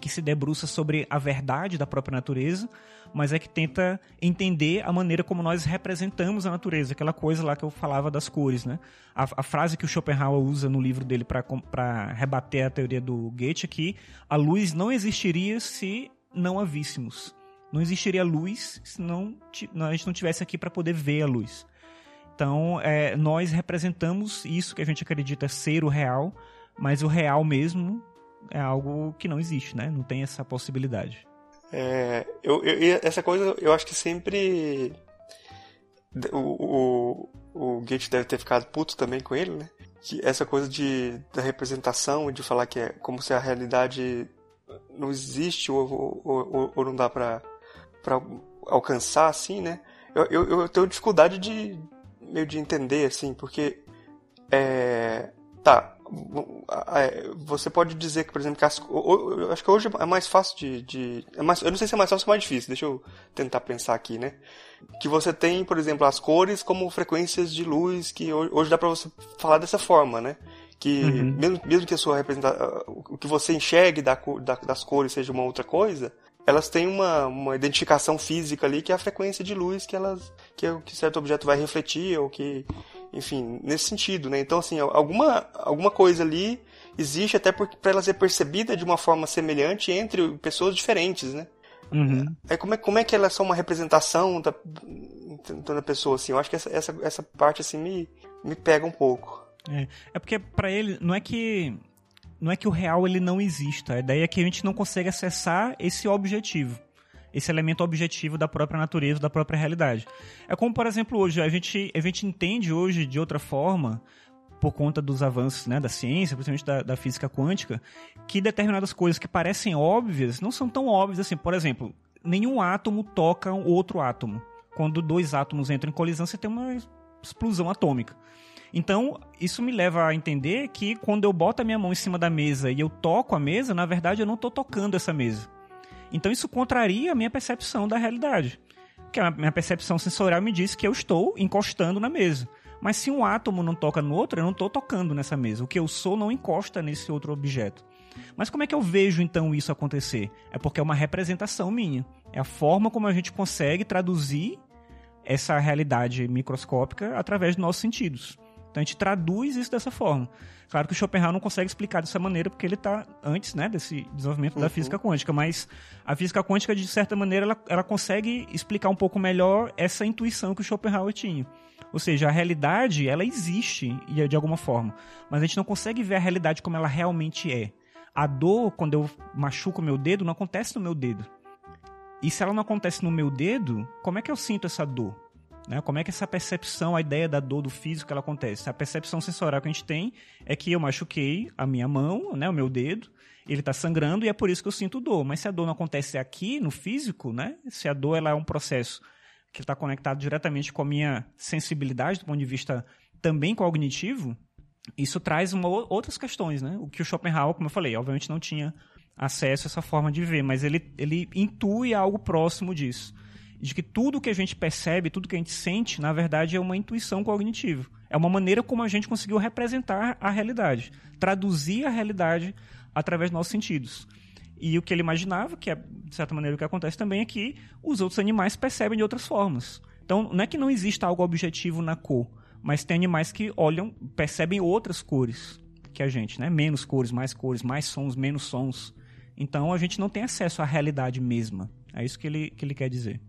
que se debruça sobre a verdade da própria natureza, mas é que tenta entender a maneira como nós representamos a natureza, aquela coisa lá que eu falava das cores, né? A, a frase que o Schopenhauer usa no livro dele para rebater a teoria do Goethe é que a luz não existiria se não a víssemos. Não existiria luz se não, a gente não tivesse aqui para poder ver a luz. Então, é, nós representamos isso que a gente acredita ser o real, mas o real mesmo é algo que não existe, né? Não tem essa possibilidade. É, eu, eu, essa coisa eu acho que sempre. O, o, o Gate deve ter ficado puto também com ele, né? Que essa coisa de, da representação, de falar que é como se a realidade não existe ou, ou, ou não dá pra, pra alcançar, assim, né? Eu, eu, eu tenho dificuldade de meio de entender, assim, porque. É, tá, você pode dizer que, por exemplo, que as, acho que hoje é mais fácil de, de é mais, eu não sei se é mais fácil ou mais difícil, deixa eu tentar pensar aqui, né? Que você tem, por exemplo, as cores como frequências de luz, que hoje dá para você falar dessa forma, né? Que uhum. mesmo, mesmo que a sua representação, o que você enxergue da, da, das cores seja uma outra coisa, elas têm uma, uma identificação física ali que é a frequência de luz que elas que, é que certo objeto vai refletir ou que enfim nesse sentido né então assim alguma alguma coisa ali existe até para ela ser percebida de uma forma semelhante entre pessoas diferentes né uhum. aí como é como é que elas são uma representação da, da pessoa assim eu acho que essa, essa, essa parte assim me me pega um pouco é, é porque para ele não é que não é que o real ele não exista. A ideia é que a gente não consegue acessar esse objetivo. Esse elemento objetivo da própria natureza, da própria realidade. É como, por exemplo, hoje, a gente, a gente entende hoje de outra forma, por conta dos avanços né, da ciência, principalmente da, da física quântica, que determinadas coisas que parecem óbvias não são tão óbvias assim. Por exemplo, nenhum átomo toca outro átomo. Quando dois átomos entram em colisão, você tem uma explosão atômica. Então, isso me leva a entender que quando eu boto a minha mão em cima da mesa e eu toco a mesa, na verdade eu não estou tocando essa mesa. Então, isso contraria a minha percepção da realidade. Porque a minha percepção sensorial me diz que eu estou encostando na mesa. Mas se um átomo não toca no outro, eu não estou tocando nessa mesa. O que eu sou não encosta nesse outro objeto. Mas como é que eu vejo então isso acontecer? É porque é uma representação minha. É a forma como a gente consegue traduzir essa realidade microscópica através dos nossos sentidos. Então a gente traduz isso dessa forma. Claro que o Schopenhauer não consegue explicar dessa maneira porque ele está antes né, desse desenvolvimento uhum. da física quântica, mas a física quântica, de certa maneira, ela, ela consegue explicar um pouco melhor essa intuição que o Schopenhauer tinha. Ou seja, a realidade, ela existe de alguma forma, mas a gente não consegue ver a realidade como ela realmente é. A dor, quando eu machuco meu dedo, não acontece no meu dedo. E se ela não acontece no meu dedo, como é que eu sinto essa dor? Né? Como é que essa percepção, a ideia da dor do físico, ela acontece? A percepção sensorial que a gente tem é que eu machuquei a minha mão, né, o meu dedo, ele está sangrando e é por isso que eu sinto dor. Mas se a dor não acontece aqui, no físico, né? se a dor ela é um processo que está conectado diretamente com a minha sensibilidade do ponto de vista também cognitivo, isso traz uma, outras questões, né? O que o Schopenhauer, como eu falei, obviamente não tinha acesso a essa forma de ver, mas ele, ele intui algo próximo disso. De que tudo que a gente percebe, tudo que a gente sente, na verdade, é uma intuição cognitiva. É uma maneira como a gente conseguiu representar a realidade, traduzir a realidade através dos nossos sentidos. E o que ele imaginava, que é, de certa maneira o que acontece também, é que os outros animais percebem de outras formas. Então, não é que não exista algo objetivo na cor, mas tem animais que olham, percebem outras cores que a gente, né? Menos cores, mais cores, mais sons, menos sons. Então a gente não tem acesso à realidade mesma. É isso que ele, que ele quer dizer.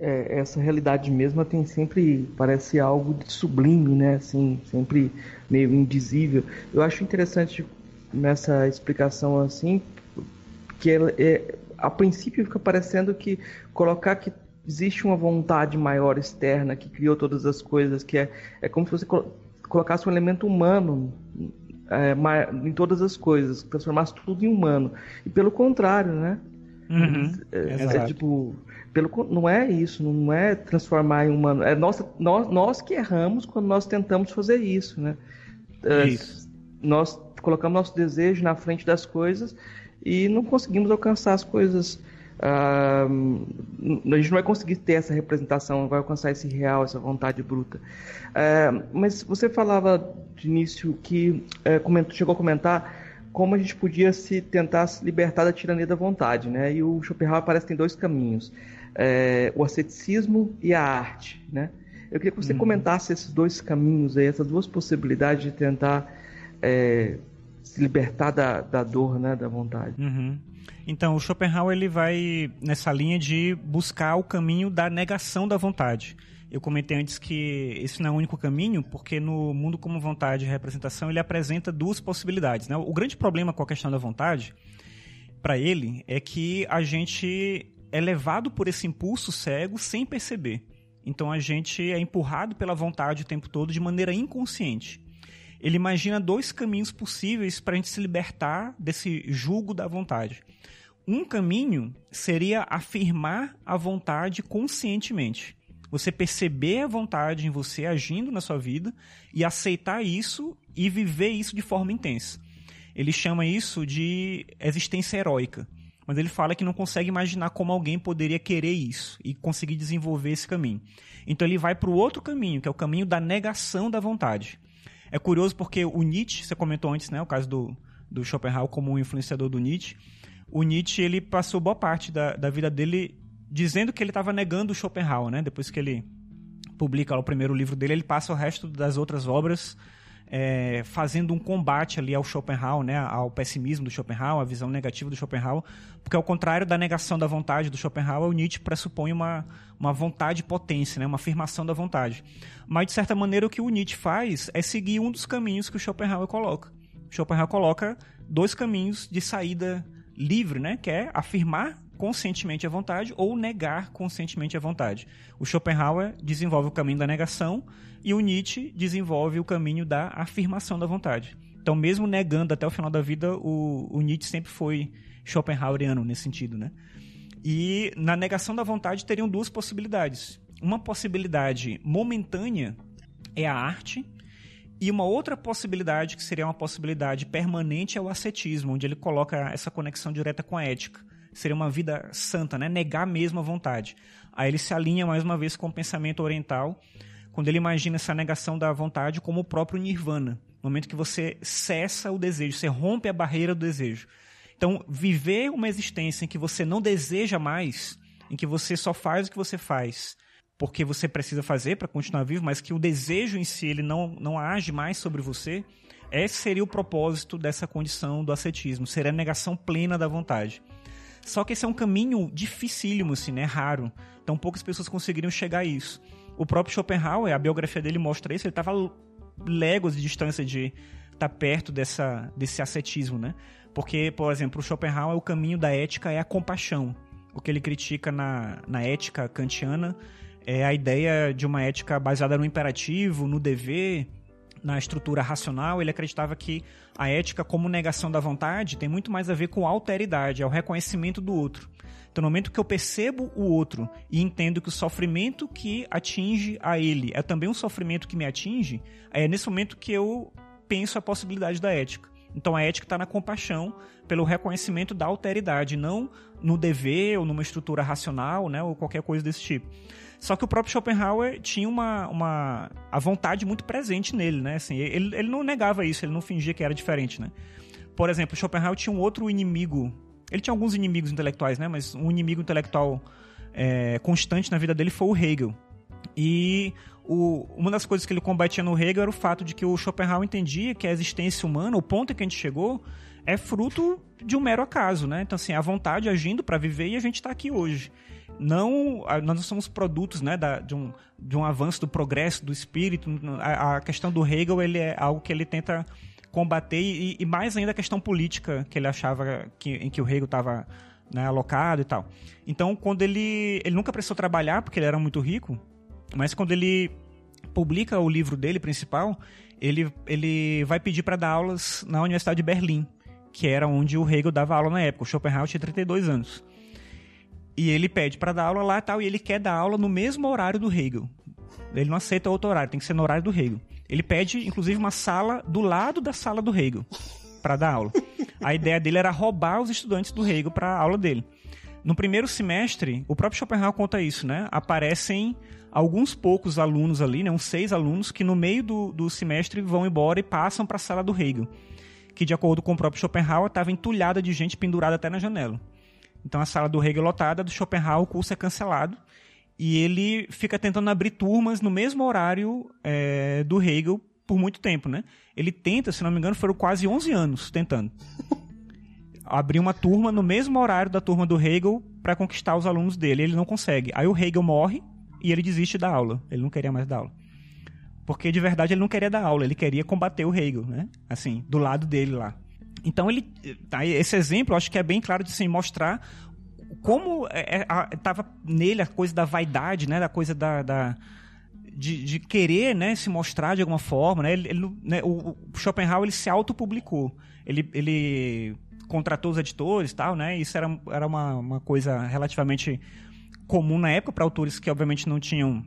É, essa realidade mesma tem sempre parece algo de sublime, né? Assim, sempre meio indizível. Eu acho interessante nessa explicação assim que é, a princípio fica parecendo que colocar que existe uma vontade maior externa que criou todas as coisas, que é, é como se você colocasse um elemento humano é, em todas as coisas, transformasse tudo em humano. E pelo contrário, né? Uhum, é, é, tipo, pelo, não é isso, não é transformar em humano. É nós, nós, nós que erramos quando nós tentamos fazer isso, né? É, isso. Nós colocamos nosso desejo na frente das coisas e não conseguimos alcançar as coisas Uh, a gente não vai conseguir ter essa representação, não vai alcançar esse real, essa vontade bruta. Uh, mas você falava de início que uh, comentou, chegou a comentar como a gente podia se tentar se libertar da tirania da vontade, né? E o Schopenhauer parece que tem dois caminhos: é, o asceticismo e a arte, né? Eu queria que você uhum. comentasse esses dois caminhos aí, essas duas possibilidades de tentar é, se libertar da, da dor, né, da vontade. Uhum. Então, o Schopenhauer ele vai nessa linha de buscar o caminho da negação da vontade. Eu comentei antes que esse não é o único caminho, porque no mundo como vontade e representação ele apresenta duas possibilidades. Né? O grande problema com a questão da vontade, para ele, é que a gente é levado por esse impulso cego sem perceber. Então a gente é empurrado pela vontade o tempo todo de maneira inconsciente. Ele imagina dois caminhos possíveis para a gente se libertar desse jugo da vontade. Um caminho seria afirmar a vontade conscientemente. Você perceber a vontade em você agindo na sua vida e aceitar isso e viver isso de forma intensa. Ele chama isso de existência heróica. Mas ele fala que não consegue imaginar como alguém poderia querer isso e conseguir desenvolver esse caminho. Então ele vai para o outro caminho, que é o caminho da negação da vontade. É curioso porque o Nietzsche, você comentou antes, né, o caso do, do Schopenhauer como um influenciador do Nietzsche, o Nietzsche ele passou boa parte da, da vida dele dizendo que ele estava negando o Schopenhauer, né? Depois que ele publica o primeiro livro dele, ele passa o resto das outras obras é, fazendo um combate ali ao Schopenhauer, né? Ao pessimismo do Schopenhauer, à visão negativa do Schopenhauer, porque ao contrário da negação da vontade do Schopenhauer, o Nietzsche pressupõe uma, uma vontade potência, né? Uma afirmação da vontade. Mas de certa maneira o que o Nietzsche faz é seguir um dos caminhos que o Schopenhauer coloca. O Schopenhauer coloca dois caminhos de saída livre, né? Que é afirmar conscientemente a vontade ou negar conscientemente a vontade. O Schopenhauer desenvolve o caminho da negação e o Nietzsche desenvolve o caminho da afirmação da vontade. Então, mesmo negando até o final da vida, o, o Nietzsche sempre foi Schopenhaueriano nesse sentido, né? E na negação da vontade teriam duas possibilidades. Uma possibilidade momentânea é a arte, e uma outra possibilidade, que seria uma possibilidade permanente, é o ascetismo, onde ele coloca essa conexão direta com a ética. Seria uma vida santa, né? negar mesmo a vontade. Aí ele se alinha mais uma vez com o pensamento oriental, quando ele imagina essa negação da vontade como o próprio nirvana, no momento que você cessa o desejo, você rompe a barreira do desejo. Então, viver uma existência em que você não deseja mais, em que você só faz o que você faz porque você precisa fazer para continuar vivo, mas que o desejo em si ele não, não age mais sobre você, esse seria o propósito dessa condição do ascetismo, seria a negação plena da vontade. Só que esse é um caminho dificílimo, assim, né? Raro. Então poucas pessoas conseguiriam chegar a isso. O próprio Schopenhauer, a biografia dele mostra isso, ele estava léguas de distância de estar tá perto dessa, desse ascetismo, né? Porque, por exemplo, o Schopenhauer, o caminho da ética é a compaixão. O que ele critica na, na ética kantiana é a ideia de uma ética baseada no imperativo, no dever, na estrutura racional. Ele acreditava que a ética, como negação da vontade, tem muito mais a ver com alteridade, é o reconhecimento do outro. Então, no momento que eu percebo o outro e entendo que o sofrimento que atinge a ele é também um sofrimento que me atinge, é nesse momento que eu penso a possibilidade da ética. Então a ética está na compaixão pelo reconhecimento da alteridade, não no dever ou numa estrutura racional, né, ou qualquer coisa desse tipo. Só que o próprio Schopenhauer tinha uma, uma a vontade muito presente nele, né? Assim, ele, ele não negava isso, ele não fingia que era diferente, né? Por exemplo, Schopenhauer tinha um outro inimigo. Ele tinha alguns inimigos intelectuais, né? Mas um inimigo intelectual é, constante na vida dele foi o Hegel. E o, uma das coisas que ele combatia no Hegel era o fato de que o Schopenhauer entendia que a existência humana, o ponto em que a gente chegou, é fruto de um mero acaso, né? Então, assim, a vontade agindo para viver e a gente está aqui hoje. Não, nós não somos produtos, né, da, de, um, de um avanço do progresso do espírito. A, a questão do Hegel, ele é algo que ele tenta combater e, e mais ainda a questão política que ele achava que, em que o Hegel estava né, alocado e tal. Então, quando ele, ele nunca precisou trabalhar porque ele era muito rico, mas quando ele publica o livro dele principal, ele, ele vai pedir para dar aulas na Universidade de Berlim, que era onde o Hegel dava aula na época. O Schopenhauer tinha 32 anos. E ele pede para dar aula lá e tal, e ele quer dar aula no mesmo horário do Hegel. Ele não aceita outro horário, tem que ser no horário do Hegel. Ele pede, inclusive, uma sala do lado da sala do Hegel para dar aula. A ideia dele era roubar os estudantes do Hegel para a aula dele. No primeiro semestre, o próprio Schopenhauer conta isso, né? Aparecem alguns poucos alunos ali, né? Uns seis alunos que no meio do, do semestre vão embora e passam para a sala do Hegel, que de acordo com o próprio Schopenhauer estava entulhada de gente pendurada até na janela. Então a sala do Hegel lotada, do Schopenhauer o curso é cancelado e ele fica tentando abrir turmas no mesmo horário é, do Hegel por muito tempo, né? Ele tenta, se não me engano, foram quase 11 anos tentando abrir uma turma no mesmo horário da turma do Hegel para conquistar os alunos dele. Ele não consegue. Aí o Hegel morre e ele desiste da aula. Ele não queria mais dar aula. Porque de verdade ele não queria dar aula, ele queria combater o Hegel, né? Assim, do lado dele lá. Então ele, tá, esse exemplo eu acho que é bem claro de assim, mostrar como estava é, é, nele a coisa da vaidade, né? Da coisa da, da de, de, querer né, se mostrar de alguma forma. Né? Ele, ele né, o, o Schopenhauer ele se autopublicou. Ele, ele contratou os editores tal, né? Isso era, era uma, uma coisa relativamente comum na época para autores que obviamente não tinham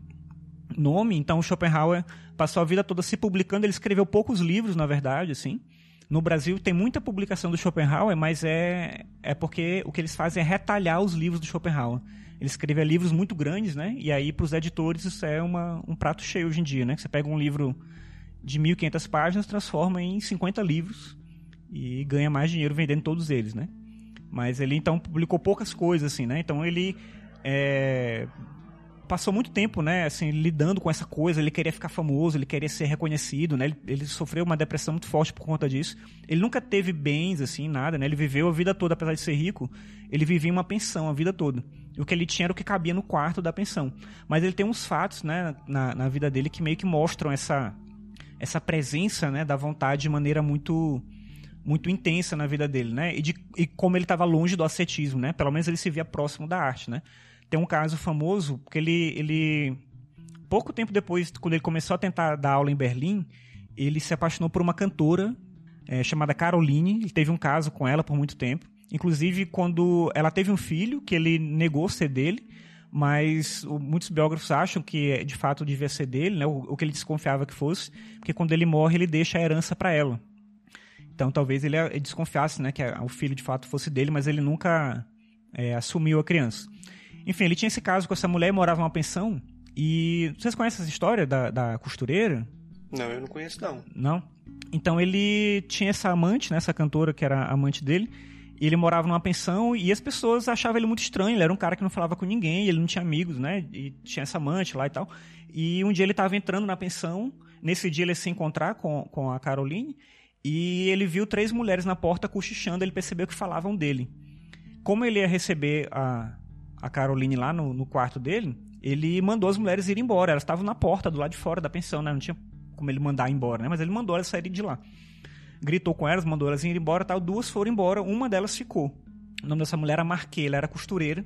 nome. Então Schopenhauer passou a vida toda se publicando. Ele escreveu poucos livros, na verdade, assim. No Brasil tem muita publicação do Schopenhauer, mas é, é porque o que eles fazem é retalhar os livros do Schopenhauer. Ele escrevia livros muito grandes, né? E aí, para os editores, isso é uma, um prato cheio hoje em dia, né? Você pega um livro de 1.500 páginas, transforma em 50 livros e ganha mais dinheiro vendendo todos eles, né? Mas ele então publicou poucas coisas assim, né? Então ele é, passou muito tempo, né, assim, lidando com essa coisa, ele queria ficar famoso, ele queria ser reconhecido, né? Ele, ele, sofreu uma depressão muito forte por conta disso. Ele nunca teve bens assim, nada, né? Ele viveu a vida toda apesar de ser rico, ele vivia em uma pensão a vida toda. E o que ele tinha era o que cabia no quarto da pensão. Mas ele tem uns fatos, né, na, na vida dele que meio que mostram essa essa presença, né, da vontade de maneira muito muito intensa na vida dele, né? E, de, e como ele estava longe do ascetismo, né? Pelo menos ele se via próximo da arte, né? Tem um caso famoso que ele, ele pouco tempo depois, quando ele começou a tentar dar aula em Berlim, ele se apaixonou por uma cantora é, chamada Caroline. Ele teve um caso com ela por muito tempo. Inclusive, quando ela teve um filho, que ele negou ser dele, mas muitos biógrafos acham que de fato devia ser dele, né, o, o, que ele desconfiava que fosse, porque quando ele morre, ele deixa a herança para ela. Então, talvez ele, ele, desconfiasse né, que a, o filho de fato fosse dele, mas ele nunca é, assumiu a criança. Enfim, ele tinha esse caso com essa mulher, morava numa pensão, e vocês conhecem essa história da, da costureira? Não, eu não conheço não. Não? Então ele tinha essa amante, né, essa cantora que era amante dele, e ele morava numa pensão e as pessoas achavam ele muito estranho. Ele era um cara que não falava com ninguém, ele não tinha amigos, né? E tinha essa amante lá e tal. E um dia ele estava entrando na pensão. Nesse dia ele ia se encontrar com, com a Caroline e ele viu três mulheres na porta cochichando. Ele percebeu que falavam dele. Como ele ia receber a, a Caroline lá no, no quarto dele, ele mandou as mulheres ir embora. Elas estavam na porta, do lado de fora da pensão, né? Não tinha como ele mandar embora, né? Mas ele mandou elas saírem de lá. Gritou com elas, mandou elas ir embora tal. Duas foram embora, uma delas ficou. O nome dessa mulher era Marquê, ela era costureira.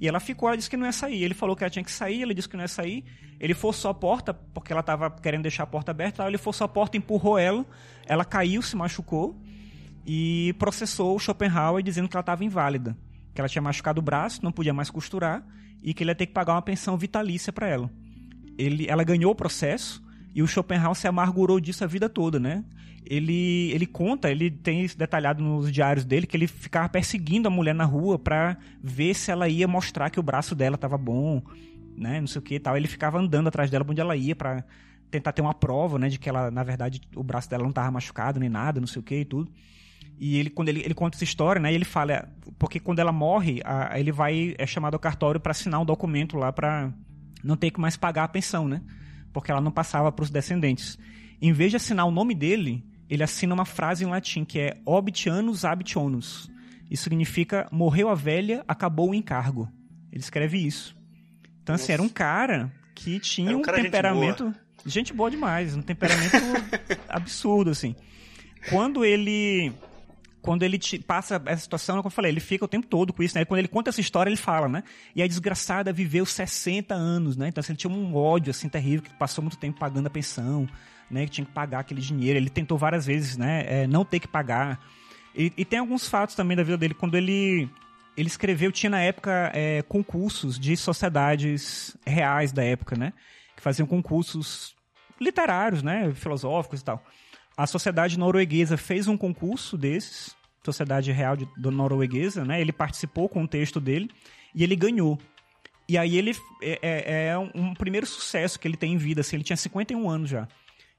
E ela ficou, ela disse que não ia sair. Ele falou que ela tinha que sair, ele disse que não ia sair. Ele forçou a porta, porque ela estava querendo deixar a porta aberta. Ele forçou a porta, empurrou ela. Ela caiu, se machucou. E processou o Schopenhauer dizendo que ela estava inválida. Que ela tinha machucado o braço, não podia mais costurar. E que ele ia ter que pagar uma pensão vitalícia para ela. Ele, ela ganhou o processo e o Schopenhauer se amargurou disso a vida toda, né? Ele, ele conta, ele tem isso detalhado nos diários dele, que ele ficava perseguindo a mulher na rua para ver se ela ia mostrar que o braço dela estava bom, né? Não sei o que e tal. Ele ficava andando atrás dela onde ela ia para tentar ter uma prova, né? De que ela, na verdade, o braço dela não estava machucado nem nada, não sei o que e tudo. E ele, quando ele, ele conta essa história, né? Ele fala, porque quando ela morre, a, ele vai, é chamado ao cartório para assinar um documento lá para não ter que mais pagar a pensão, né? porque ela não passava para os descendentes. Em vez de assinar o nome dele, ele assina uma frase em latim que é Obitianus Abitionus. Isso significa morreu a velha, acabou o encargo. Ele escreve isso. Então, Nossa. assim, era um cara que tinha um, um temperamento. Gente boa. gente boa demais, um temperamento absurdo, assim. Quando ele quando ele te passa essa situação, como eu falei, ele fica o tempo todo com isso, né? Quando ele conta essa história, ele fala, né? E a desgraçada viveu 60 anos, né? Então, assim, ele tinha um ódio, assim, terrível, que passou muito tempo pagando a pensão, né? Que tinha que pagar aquele dinheiro. Ele tentou várias vezes, né? É, não ter que pagar. E, e, tem alguns fatos também da vida dele. Quando ele, ele escreveu, tinha na época é, concursos de sociedades reais da época, né? Que faziam concursos literários, né? Filosóficos e tal a sociedade norueguesa fez um concurso desses, Sociedade Real de, do Norueguesa, né? Ele participou com o texto dele e ele ganhou. E aí ele é, é, é um, primeiro sucesso que ele tem em vida, assim, ele tinha 51 anos já.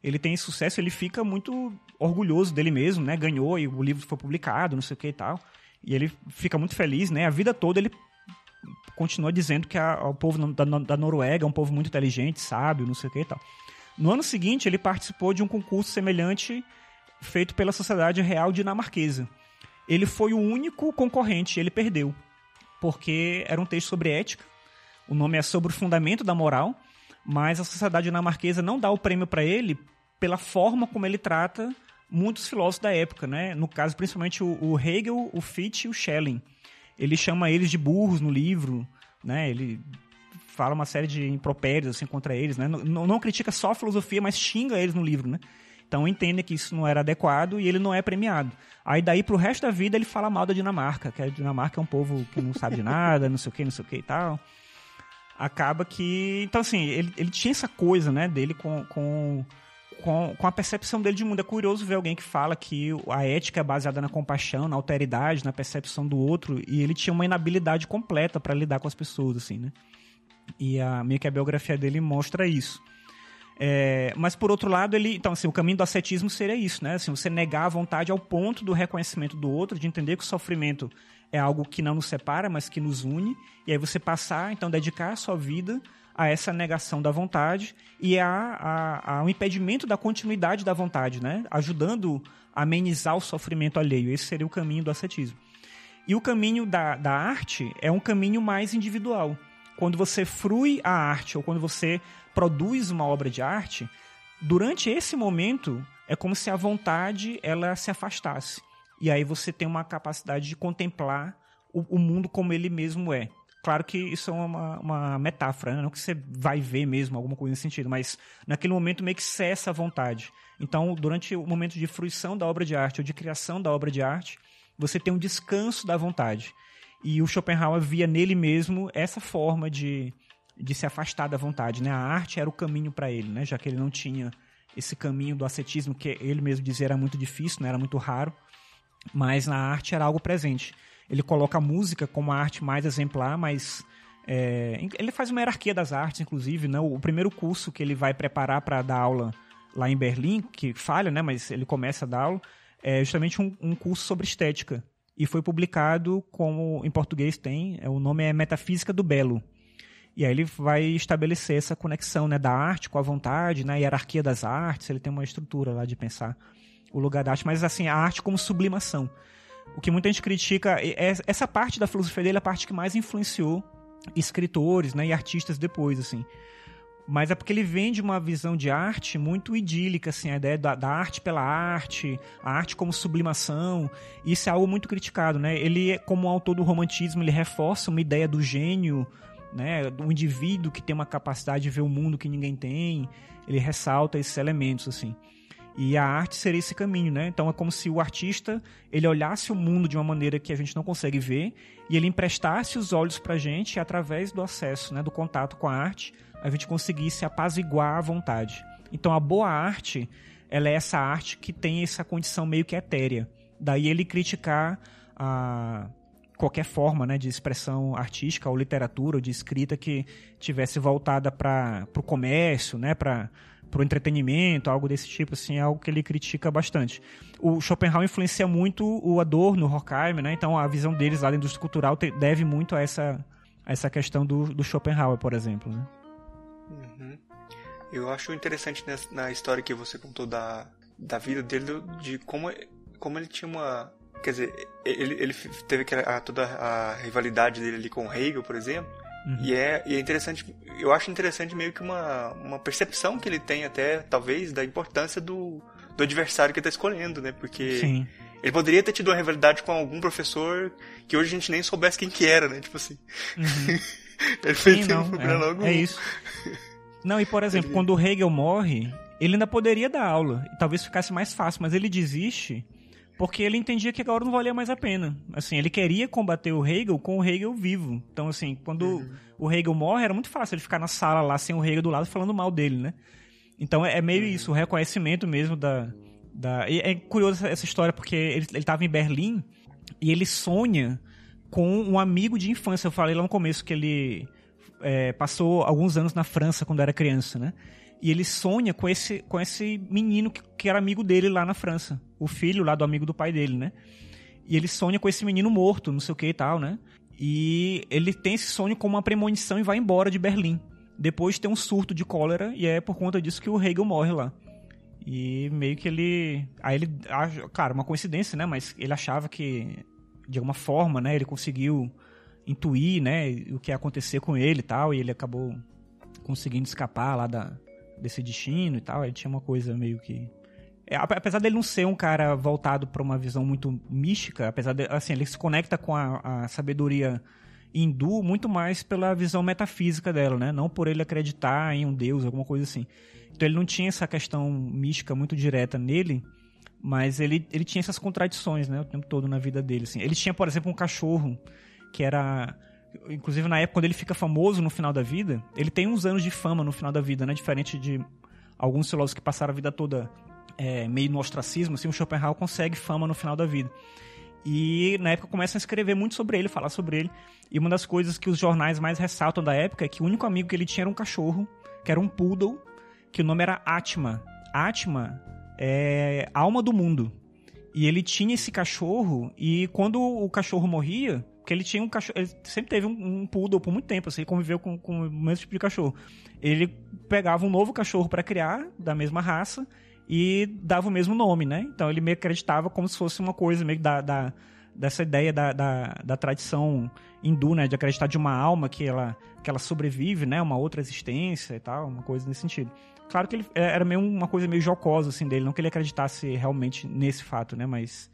Ele tem sucesso, ele fica muito orgulhoso dele mesmo, né? Ganhou e o livro foi publicado, não sei o que e tal. E ele fica muito feliz, né? A vida toda ele continua dizendo que a, o povo da, da Noruega é um povo muito inteligente, sábio, não sei o que e tal. No ano seguinte, ele participou de um concurso semelhante feito pela Sociedade Real Dinamarquesa. Ele foi o único concorrente, ele perdeu, porque era um texto sobre ética. O nome é sobre o fundamento da moral, mas a Sociedade Dinamarquesa não dá o prêmio para ele pela forma como ele trata muitos filósofos da época, né? No caso, principalmente o, Hegel, o Fichte e o Schelling. Ele chama eles de burros no livro, né? Ele fala uma série de impropérios assim contra eles, né? Não, não critica só a filosofia, mas xinga eles no livro, né? Então entende que isso não era adequado e ele não é premiado. Aí daí pro resto da vida ele fala mal da Dinamarca, que a Dinamarca é um povo que não sabe de nada, não sei o que, não sei o que e tal. Acaba que. Então, assim, ele, ele tinha essa coisa, né, dele com, com, com, com a percepção dele de mundo. É curioso ver alguém que fala que a ética é baseada na compaixão, na alteridade, na percepção do outro, e ele tinha uma inabilidade completa para lidar com as pessoas, assim, né? E a, meio que a biografia dele mostra isso. É, mas por outro lado, ele, então assim, o caminho do ascetismo seria isso, né? Assim, você negar a vontade ao ponto do reconhecimento do outro, de entender que o sofrimento é algo que não nos separa, mas que nos une, e aí você passar, então, dedicar a sua vida a essa negação da vontade e a, a, a um impedimento da continuidade da vontade, né? Ajudando a amenizar o sofrimento alheio. Esse seria o caminho do ascetismo. E o caminho da, da arte é um caminho mais individual quando você frui a arte ou quando você produz uma obra de arte, durante esse momento é como se a vontade ela se afastasse. e aí você tem uma capacidade de contemplar o, o mundo como ele mesmo é. Claro que isso é uma, uma metáfora, né? não que você vai ver mesmo alguma coisa nesse sentido, mas naquele momento meio que cessa a vontade. Então, durante o momento de fruição da obra de arte ou de criação da obra de arte, você tem um descanso da vontade. E o Schopenhauer via nele mesmo essa forma de, de se afastar da vontade. Né? A arte era o caminho para ele, né? já que ele não tinha esse caminho do ascetismo, que ele mesmo dizia era muito difícil, né? era muito raro, mas na arte era algo presente. Ele coloca a música como a arte mais exemplar, mas é, ele faz uma hierarquia das artes, inclusive. Né? O primeiro curso que ele vai preparar para dar aula lá em Berlim, que falha, né? mas ele começa a dar aula, é justamente um, um curso sobre estética. E foi publicado como em português tem, é, o nome é Metafísica do Belo. E aí ele vai estabelecer essa conexão né, da arte com a vontade, na né, hierarquia das artes, ele tem uma estrutura lá de pensar o lugar da arte, mas assim, a arte como sublimação. O que muita gente critica, é essa parte da filosofia dele é a parte que mais influenciou escritores né, e artistas depois, assim. Mas é porque ele vem de uma visão de arte muito idílica, assim, a ideia da, da, arte pela arte, a arte como sublimação. Isso é algo muito criticado, né? Ele, como autor do romantismo, ele reforça uma ideia do gênio, né? Do indivíduo que tem uma capacidade de ver o mundo que ninguém tem. Ele ressalta esses elementos, assim. E a arte seria esse caminho, né? Então é como se o artista ele olhasse o mundo de uma maneira que a gente não consegue ver e ele emprestasse os olhos para a gente através do acesso, né, do contato com a arte, a gente conseguisse apaziguar a vontade. Então a boa arte, ela é essa arte que tem essa condição meio que etérea. Daí ele criticar a qualquer forma né, de expressão artística ou literatura ou de escrita que tivesse voltada para o comércio, né, para pro entretenimento, algo desse tipo, assim, é algo que ele critica bastante. O Schopenhauer influencia muito o Adorno, o Horkheimer, né? Então a visão deles lá da indústria cultural deve muito a essa, a essa questão do, do Schopenhauer, por exemplo, né? Uhum. Eu acho interessante na história que você contou da, da vida dele, de como, como ele tinha uma... Quer dizer, ele, ele teve aquela, toda a rivalidade dele ali com Hegel, por exemplo, Uhum. E, é, e é interessante, eu acho interessante meio que uma, uma percepção que ele tem até, talvez, da importância do, do adversário que ele está escolhendo, né? Porque Sim. ele poderia ter tido uma rivalidade com algum professor que hoje a gente nem soubesse quem que era, né? Tipo assim. Uhum. ele fez Sim, não, é, logo... é isso. Não, e por exemplo, quando o Hegel morre, ele ainda poderia dar aula, talvez ficasse mais fácil, mas ele desiste porque ele entendia que agora não valia mais a pena. Assim, ele queria combater o Hegel com o Hegel vivo. Então, assim, quando uhum. o Hegel morre, era muito fácil ele ficar na sala lá sem o Hegel do lado falando mal dele, né? Então é, é meio uhum. isso, o reconhecimento mesmo da. da... E é curioso essa história porque ele estava em Berlim e ele sonha com um amigo de infância. Eu falei lá no começo que ele é, passou alguns anos na França quando era criança, né? E ele sonha com esse, com esse menino que, que era amigo dele lá na França. O filho lá do amigo do pai dele, né? E ele sonha com esse menino morto, não sei o que e tal, né? E ele tem esse sonho como uma premonição e vai embora de Berlim. Depois tem um surto de cólera e é por conta disso que o Hegel morre lá. E meio que ele. Aí ele. Cara, uma coincidência, né? Mas ele achava que, de alguma forma, né? Ele conseguiu intuir, né? O que ia acontecer com ele e tal. E ele acabou conseguindo escapar lá da, desse destino e tal. Ele tinha uma coisa meio que. É, apesar dele não ser um cara voltado para uma visão muito mística, apesar de, assim, ele se conecta com a, a, sabedoria hindu muito mais pela visão metafísica dela, né? Não por ele acreditar em um deus, alguma coisa assim. Então ele não tinha essa questão mística muito direta nele, mas ele, ele tinha essas contradições, né? O tempo todo na vida dele, assim. Ele tinha, por exemplo, um cachorro que era inclusive na época quando ele fica famoso no final da vida, ele tem uns anos de fama no final da vida, né? Diferente de alguns filósofos que passaram a vida toda é, meio no ostracismo, assim, o Schopenhauer consegue fama no final da vida. E na época começam a escrever muito sobre ele, falar sobre ele. E uma das coisas que os jornais mais ressaltam da época é que o único amigo que ele tinha era um cachorro, que era um poodle, que o nome era Atma. Atma é alma do mundo. E ele tinha esse cachorro, e quando o cachorro morria, porque ele tinha um cachorro. Ele sempre teve um, um poodle por muito tempo, assim, ele conviveu com, com o mesmo tipo de cachorro. Ele pegava um novo cachorro para criar, da mesma raça, e dava o mesmo nome, né? Então ele meio acreditava como se fosse uma coisa meio da, da dessa ideia da, da, da, tradição hindu, né? De acreditar de uma alma que ela, que ela sobrevive, né? Uma outra existência e tal, uma coisa nesse sentido. Claro que ele é, era meio uma coisa meio jocosa, assim, dele. Não que ele acreditasse realmente nesse fato, né? Mas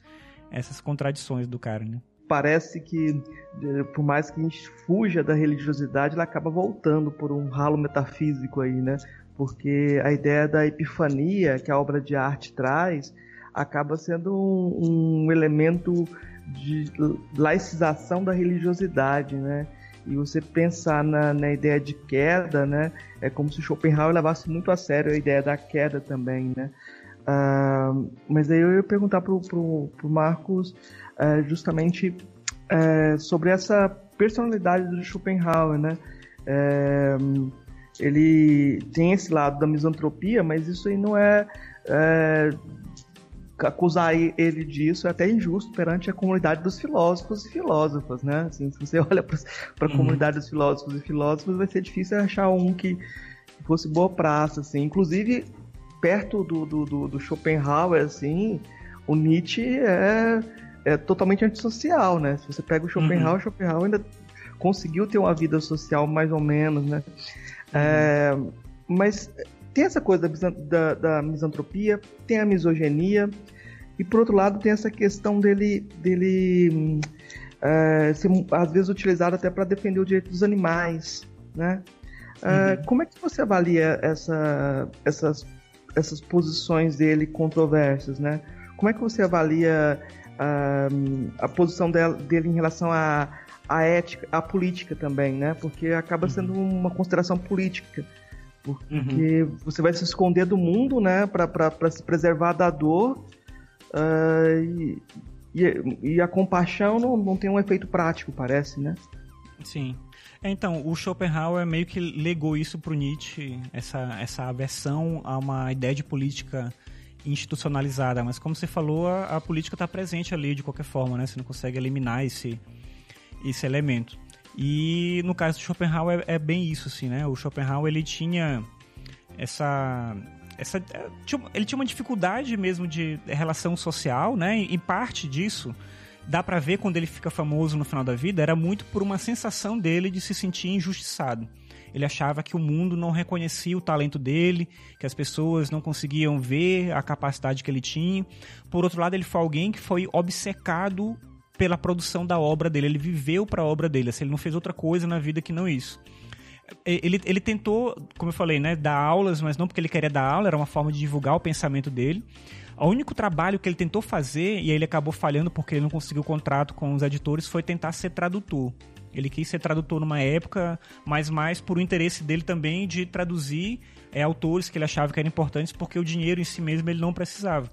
essas contradições do cara, né? Parece que, por mais que a gente fuja da religiosidade, ela acaba voltando por um ralo metafísico aí, né? Porque a ideia da epifania que a obra de arte traz acaba sendo um, um elemento de laicização da religiosidade, né? E você pensar na, na, ideia de queda, né? É como se Schopenhauer levasse muito a sério a ideia da queda também, né? Uh, mas aí eu ia perguntar pro, pro, pro Marcos uh, justamente uh, sobre essa personalidade do Schopenhauer, né? É, ele tem esse lado da misantropia, mas isso aí não é, é acusar ele disso é até injusto perante a comunidade dos filósofos e filósofas, né? Assim, se você olha para a uhum. comunidade dos filósofos e filósofas, vai ser difícil achar um que fosse boa praça, assim. Inclusive, perto do, do, do, do Schopenhauer, assim, o Nietzsche é, é totalmente antissocial, né? Se você pega o Schopenhauer, uhum. Schopenhauer ainda conseguiu ter uma vida social mais ou menos, né? Uhum. É, mas tem essa coisa da, da, da, misantropia, tem a misoginia, e por outro lado tem essa questão dele, dele é, ser às vezes utilizado até para defender o direito dos animais, né? É, uhum. como é que você avalia essa, essas, essas posições dele controversas, né? Como é que você avalia uh, a posição dele, dele em relação à a, a, ética, à política também, né? Porque acaba sendo uhum. uma consideração política porque uhum. você vai se esconder do mundo, né, para se preservar da dor. Uh, e, e, e, a compaixão não, não tem um efeito prático, parece, né? Sim. É, então, o Schopenhauer meio que legou isso pro Nietzsche, essa, essa aversão a uma ideia de política institucionalizada. Mas como você falou, a, a política está presente ali de qualquer forma, né? Você não consegue eliminar esse, esse elemento. E no caso do Schopenhauer é, é bem isso, assim, né? O Schopenhauer ele tinha essa essa, é, ele tinha uma dificuldade mesmo de relação social, né? Em parte disso, dá para ver quando ele fica famoso no final da vida, era muito por uma sensação dele de se sentir injustiçado. Ele achava que o mundo não reconhecia o talento dele, que as pessoas não conseguiam ver a capacidade que ele tinha. Por outro lado, ele foi alguém que foi obcecado pela produção da obra dele. Ele viveu para a obra dele. Assim, ele não fez outra coisa na vida que não isso. Ele, ele tentou, como eu falei, né, dar aulas, mas não porque ele queria dar aula, era uma forma de divulgar o pensamento dele. O único trabalho que ele tentou fazer, e aí ele acabou falhando porque ele não conseguiu contrato com os editores, foi tentar ser tradutor. Ele quis ser tradutor numa época, mas mais por o interesse dele também de traduzir é, autores que ele achava que eram importantes, porque o dinheiro em si mesmo ele não precisava.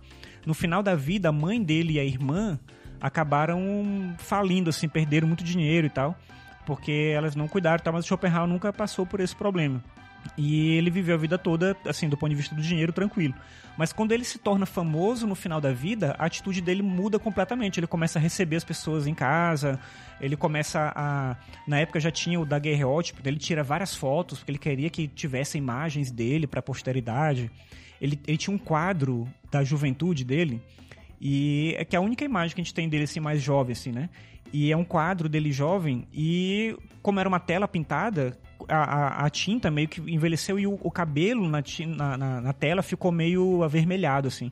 No final da vida, a mãe dele e a irmã acabaram falindo, assim, perderam muito dinheiro e tal, porque elas não cuidaram, tal, mas o Schopenhauer nunca passou por esse problema. E ele viveu a vida toda, assim, do ponto de vista do dinheiro, tranquilo. Mas quando ele se torna famoso no final da vida, a atitude dele muda completamente. Ele começa a receber as pessoas em casa, ele começa a. Na época já tinha o daguerreótipo, ele tira várias fotos, porque ele queria que tivesse imagens dele para a posteridade. Ele, ele tinha um quadro da juventude dele e é que a única imagem que a gente tem dele assim mais jovem assim, né? E é um quadro dele jovem e como era uma tela pintada, a, a, a tinta meio que envelheceu e o, o cabelo na, na, na, tela ficou meio avermelhado assim.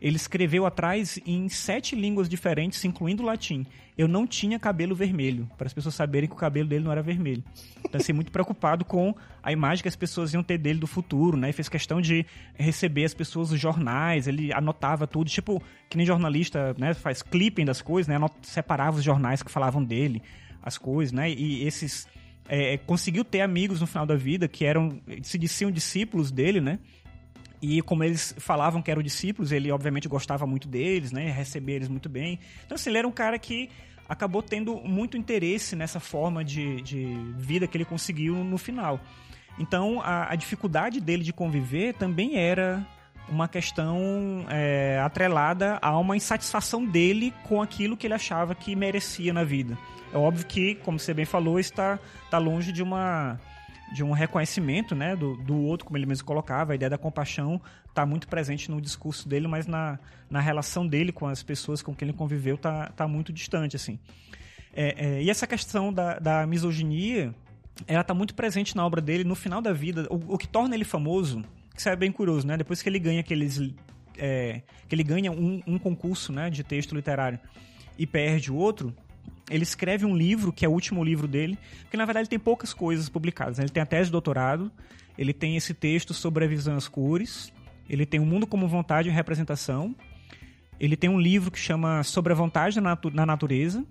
Ele escreveu atrás em sete línguas diferentes, incluindo o latim. Eu não tinha cabelo vermelho, para as pessoas saberem que o cabelo dele não era vermelho. Então, assim, muito preocupado com a imagem que as pessoas iam ter dele do futuro, né? E fez questão de receber as pessoas os jornais, ele anotava tudo, tipo, que nem jornalista, né? Faz clipping das coisas, né? Separava os jornais que falavam dele, as coisas, né? E esses... É, conseguiu ter amigos no final da vida que eram se diziam discípulos dele, né? E como eles falavam que eram discípulos, ele obviamente gostava muito deles, né? Recebia eles muito bem. Então, assim, ele era um cara que acabou tendo muito interesse nessa forma de, de vida que ele conseguiu no final. Então, a, a dificuldade dele de conviver também era uma questão é, atrelada a uma insatisfação dele com aquilo que ele achava que merecia na vida. É óbvio que, como você bem falou, está, está longe de uma de um reconhecimento né, do, do outro, como ele mesmo colocava. A ideia da compaixão está muito presente no discurso dele, mas na, na relação dele com as pessoas com quem ele conviveu está tá muito distante. assim. É, é, e essa questão da, da misoginia, ela está muito presente na obra dele no final da vida. O, o que torna ele famoso, que isso é bem curioso, né? Depois que ele ganha aqueles é, que ele ganha um, um concurso né, de texto literário e perde o outro, ele escreve um livro, que é o último livro dele, que na verdade ele tem poucas coisas publicadas. Né? Ele tem a tese de doutorado, ele tem esse texto sobre a visão às cores, ele tem o mundo como vontade e representação, ele tem um livro que chama Sobre a Vontade na Natureza,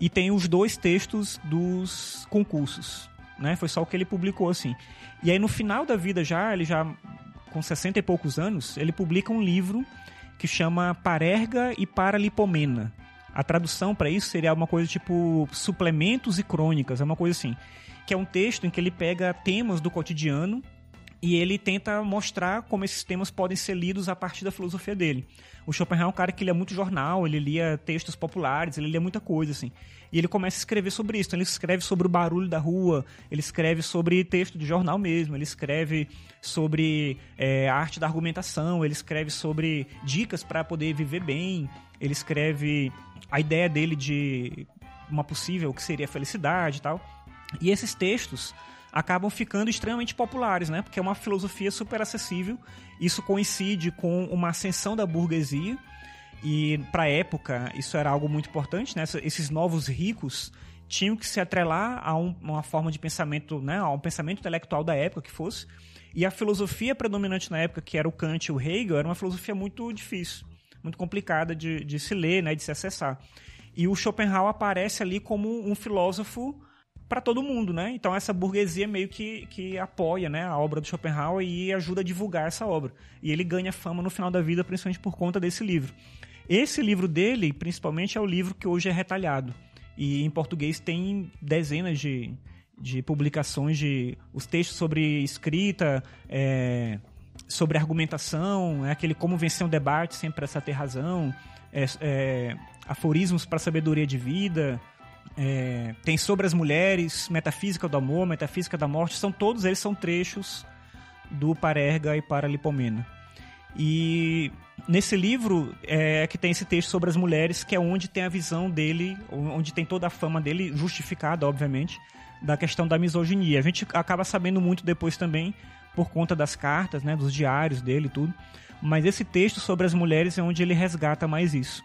e tem os dois textos dos concursos. Né? Foi só o que ele publicou assim. E aí no final da vida já, ele já com 60 e poucos anos, ele publica um livro que chama Parerga e Paralipomena. A tradução para isso seria uma coisa tipo suplementos e crônicas, é uma coisa assim, que é um texto em que ele pega temas do cotidiano e ele tenta mostrar como esses temas podem ser lidos a partir da filosofia dele. O Schopenhauer é um cara que lia muito jornal, ele lia textos populares, ele lia muita coisa, assim. E ele começa a escrever sobre isso. Então, ele escreve sobre o barulho da rua, ele escreve sobre texto de jornal mesmo, ele escreve sobre é, arte da argumentação, ele escreve sobre dicas para poder viver bem, ele escreve a ideia dele de uma possível que seria a felicidade e tal. E esses textos acabam ficando extremamente populares, né? Porque é uma filosofia super acessível. Isso coincide com uma ascensão da burguesia e para a época isso era algo muito importante, né? Esses novos ricos tinham que se atrelar a um, uma forma de pensamento, né? A um pensamento intelectual da época que fosse. E a filosofia predominante na época, que era o Kant e o Hegel, era uma filosofia muito difícil, muito complicada de, de se ler, né? De se acessar. E o Schopenhauer aparece ali como um filósofo para todo mundo, né? Então essa burguesia meio que, que apoia, né, a obra do Schopenhauer e ajuda a divulgar essa obra. E ele ganha fama no final da vida, principalmente por conta desse livro. Esse livro dele, principalmente, é o livro que hoje é retalhado. E em português tem dezenas de, de publicações de os textos sobre escrita, é, sobre argumentação, é aquele como vencer um debate sem precisar ter razão, é, é, aforismos para sabedoria de vida, é, tem sobre as mulheres, metafísica do amor, metafísica da morte, são todos eles são trechos do Parerga e Paralipomena. E nesse livro é que tem esse texto sobre as mulheres, que é onde tem a visão dele, onde tem toda a fama dele, justificada, obviamente, da questão da misoginia. A gente acaba sabendo muito depois também, por conta das cartas, né, dos diários dele e tudo. Mas esse texto sobre as mulheres é onde ele resgata mais isso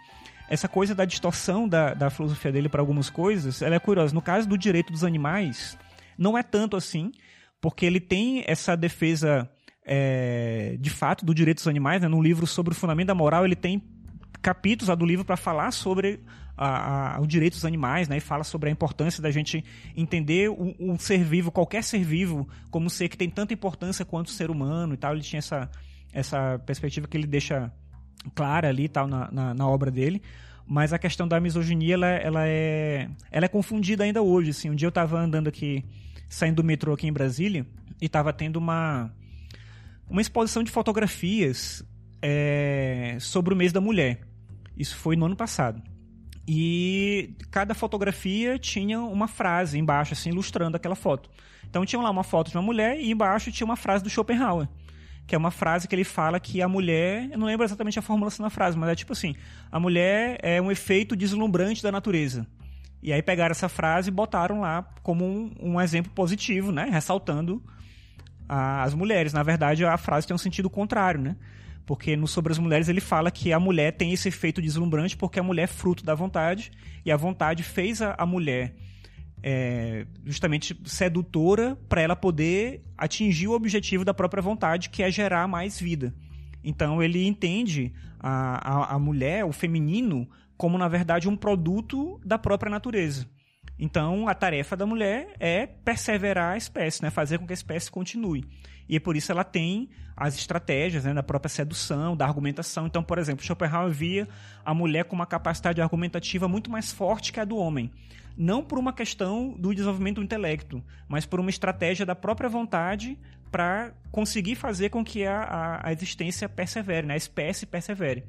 essa coisa da distorção da, da filosofia dele para algumas coisas, ela é curiosa. No caso do direito dos animais, não é tanto assim, porque ele tem essa defesa é, de fato do direito dos animais, né? no livro sobre o fundamento da moral, ele tem capítulos lá do livro para falar sobre a, a, o direito dos animais, né? E fala sobre a importância da gente entender um, um, ser vivo, qualquer ser vivo, como um ser que tem tanta importância quanto o ser humano e tal. Ele tinha essa, essa perspectiva que ele deixa clara ali tal na, na, na, obra dele mas a questão da misoginia ela, ela é ela é confundida ainda hoje assim. Um dia eu estava andando aqui saindo do metrô aqui em Brasília e estava tendo uma uma exposição de fotografias é, sobre o mês da mulher. Isso foi no ano passado. E cada fotografia tinha uma frase embaixo assim ilustrando aquela foto. Então tinha lá uma foto de uma mulher e embaixo tinha uma frase do Schopenhauer que é uma frase que ele fala que a mulher, eu não lembro exatamente a formulação da frase, mas é tipo assim, a mulher é um efeito deslumbrante da natureza. E aí pegaram essa frase e botaram lá como um, um exemplo positivo, né, ressaltando a, as mulheres. Na verdade, a frase tem um sentido contrário, né? Porque no Sobre as Mulheres ele fala que a mulher tem esse efeito deslumbrante porque a mulher é fruto da vontade e a vontade fez a, a mulher é, justamente sedutora para ela poder atingir o objetivo da própria vontade, que é gerar mais vida. Então ele entende a, a, a mulher, o feminino, como na verdade um produto da própria natureza. Então, a tarefa da mulher é perseverar a espécie, né? fazer com que a espécie continue. E é por isso ela tem as estratégias né? da própria sedução, da argumentação. Então, por exemplo, Schopenhauer via a mulher com uma capacidade argumentativa muito mais forte que a do homem. Não por uma questão do desenvolvimento do intelecto, mas por uma estratégia da própria vontade para conseguir fazer com que a, a, a existência persevere, né? a espécie persevere.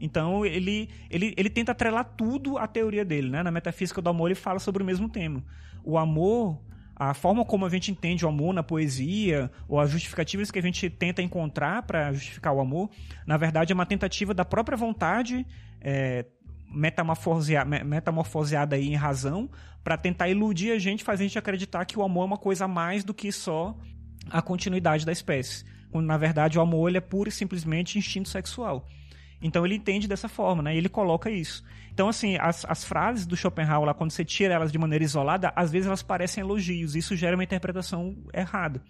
Então ele, ele, ele tenta atrelar tudo à teoria dele. Né? Na Metafísica do Amor ele fala sobre o mesmo tema. O amor, a forma como a gente entende o amor na poesia, ou as justificativas que a gente tenta encontrar para justificar o amor, na verdade é uma tentativa da própria vontade. É, metamorfoseada, metamorfoseada aí em razão para tentar iludir a gente, fazer a gente acreditar que o amor é uma coisa mais do que só a continuidade da espécie. quando na verdade o amor ele é puro e simplesmente instinto sexual. Então ele entende dessa forma, né? Ele coloca isso. Então, assim, as, as frases do Schopenhauer, lá, quando você tira elas de maneira isolada, às vezes elas parecem elogios. Isso gera uma interpretação errada.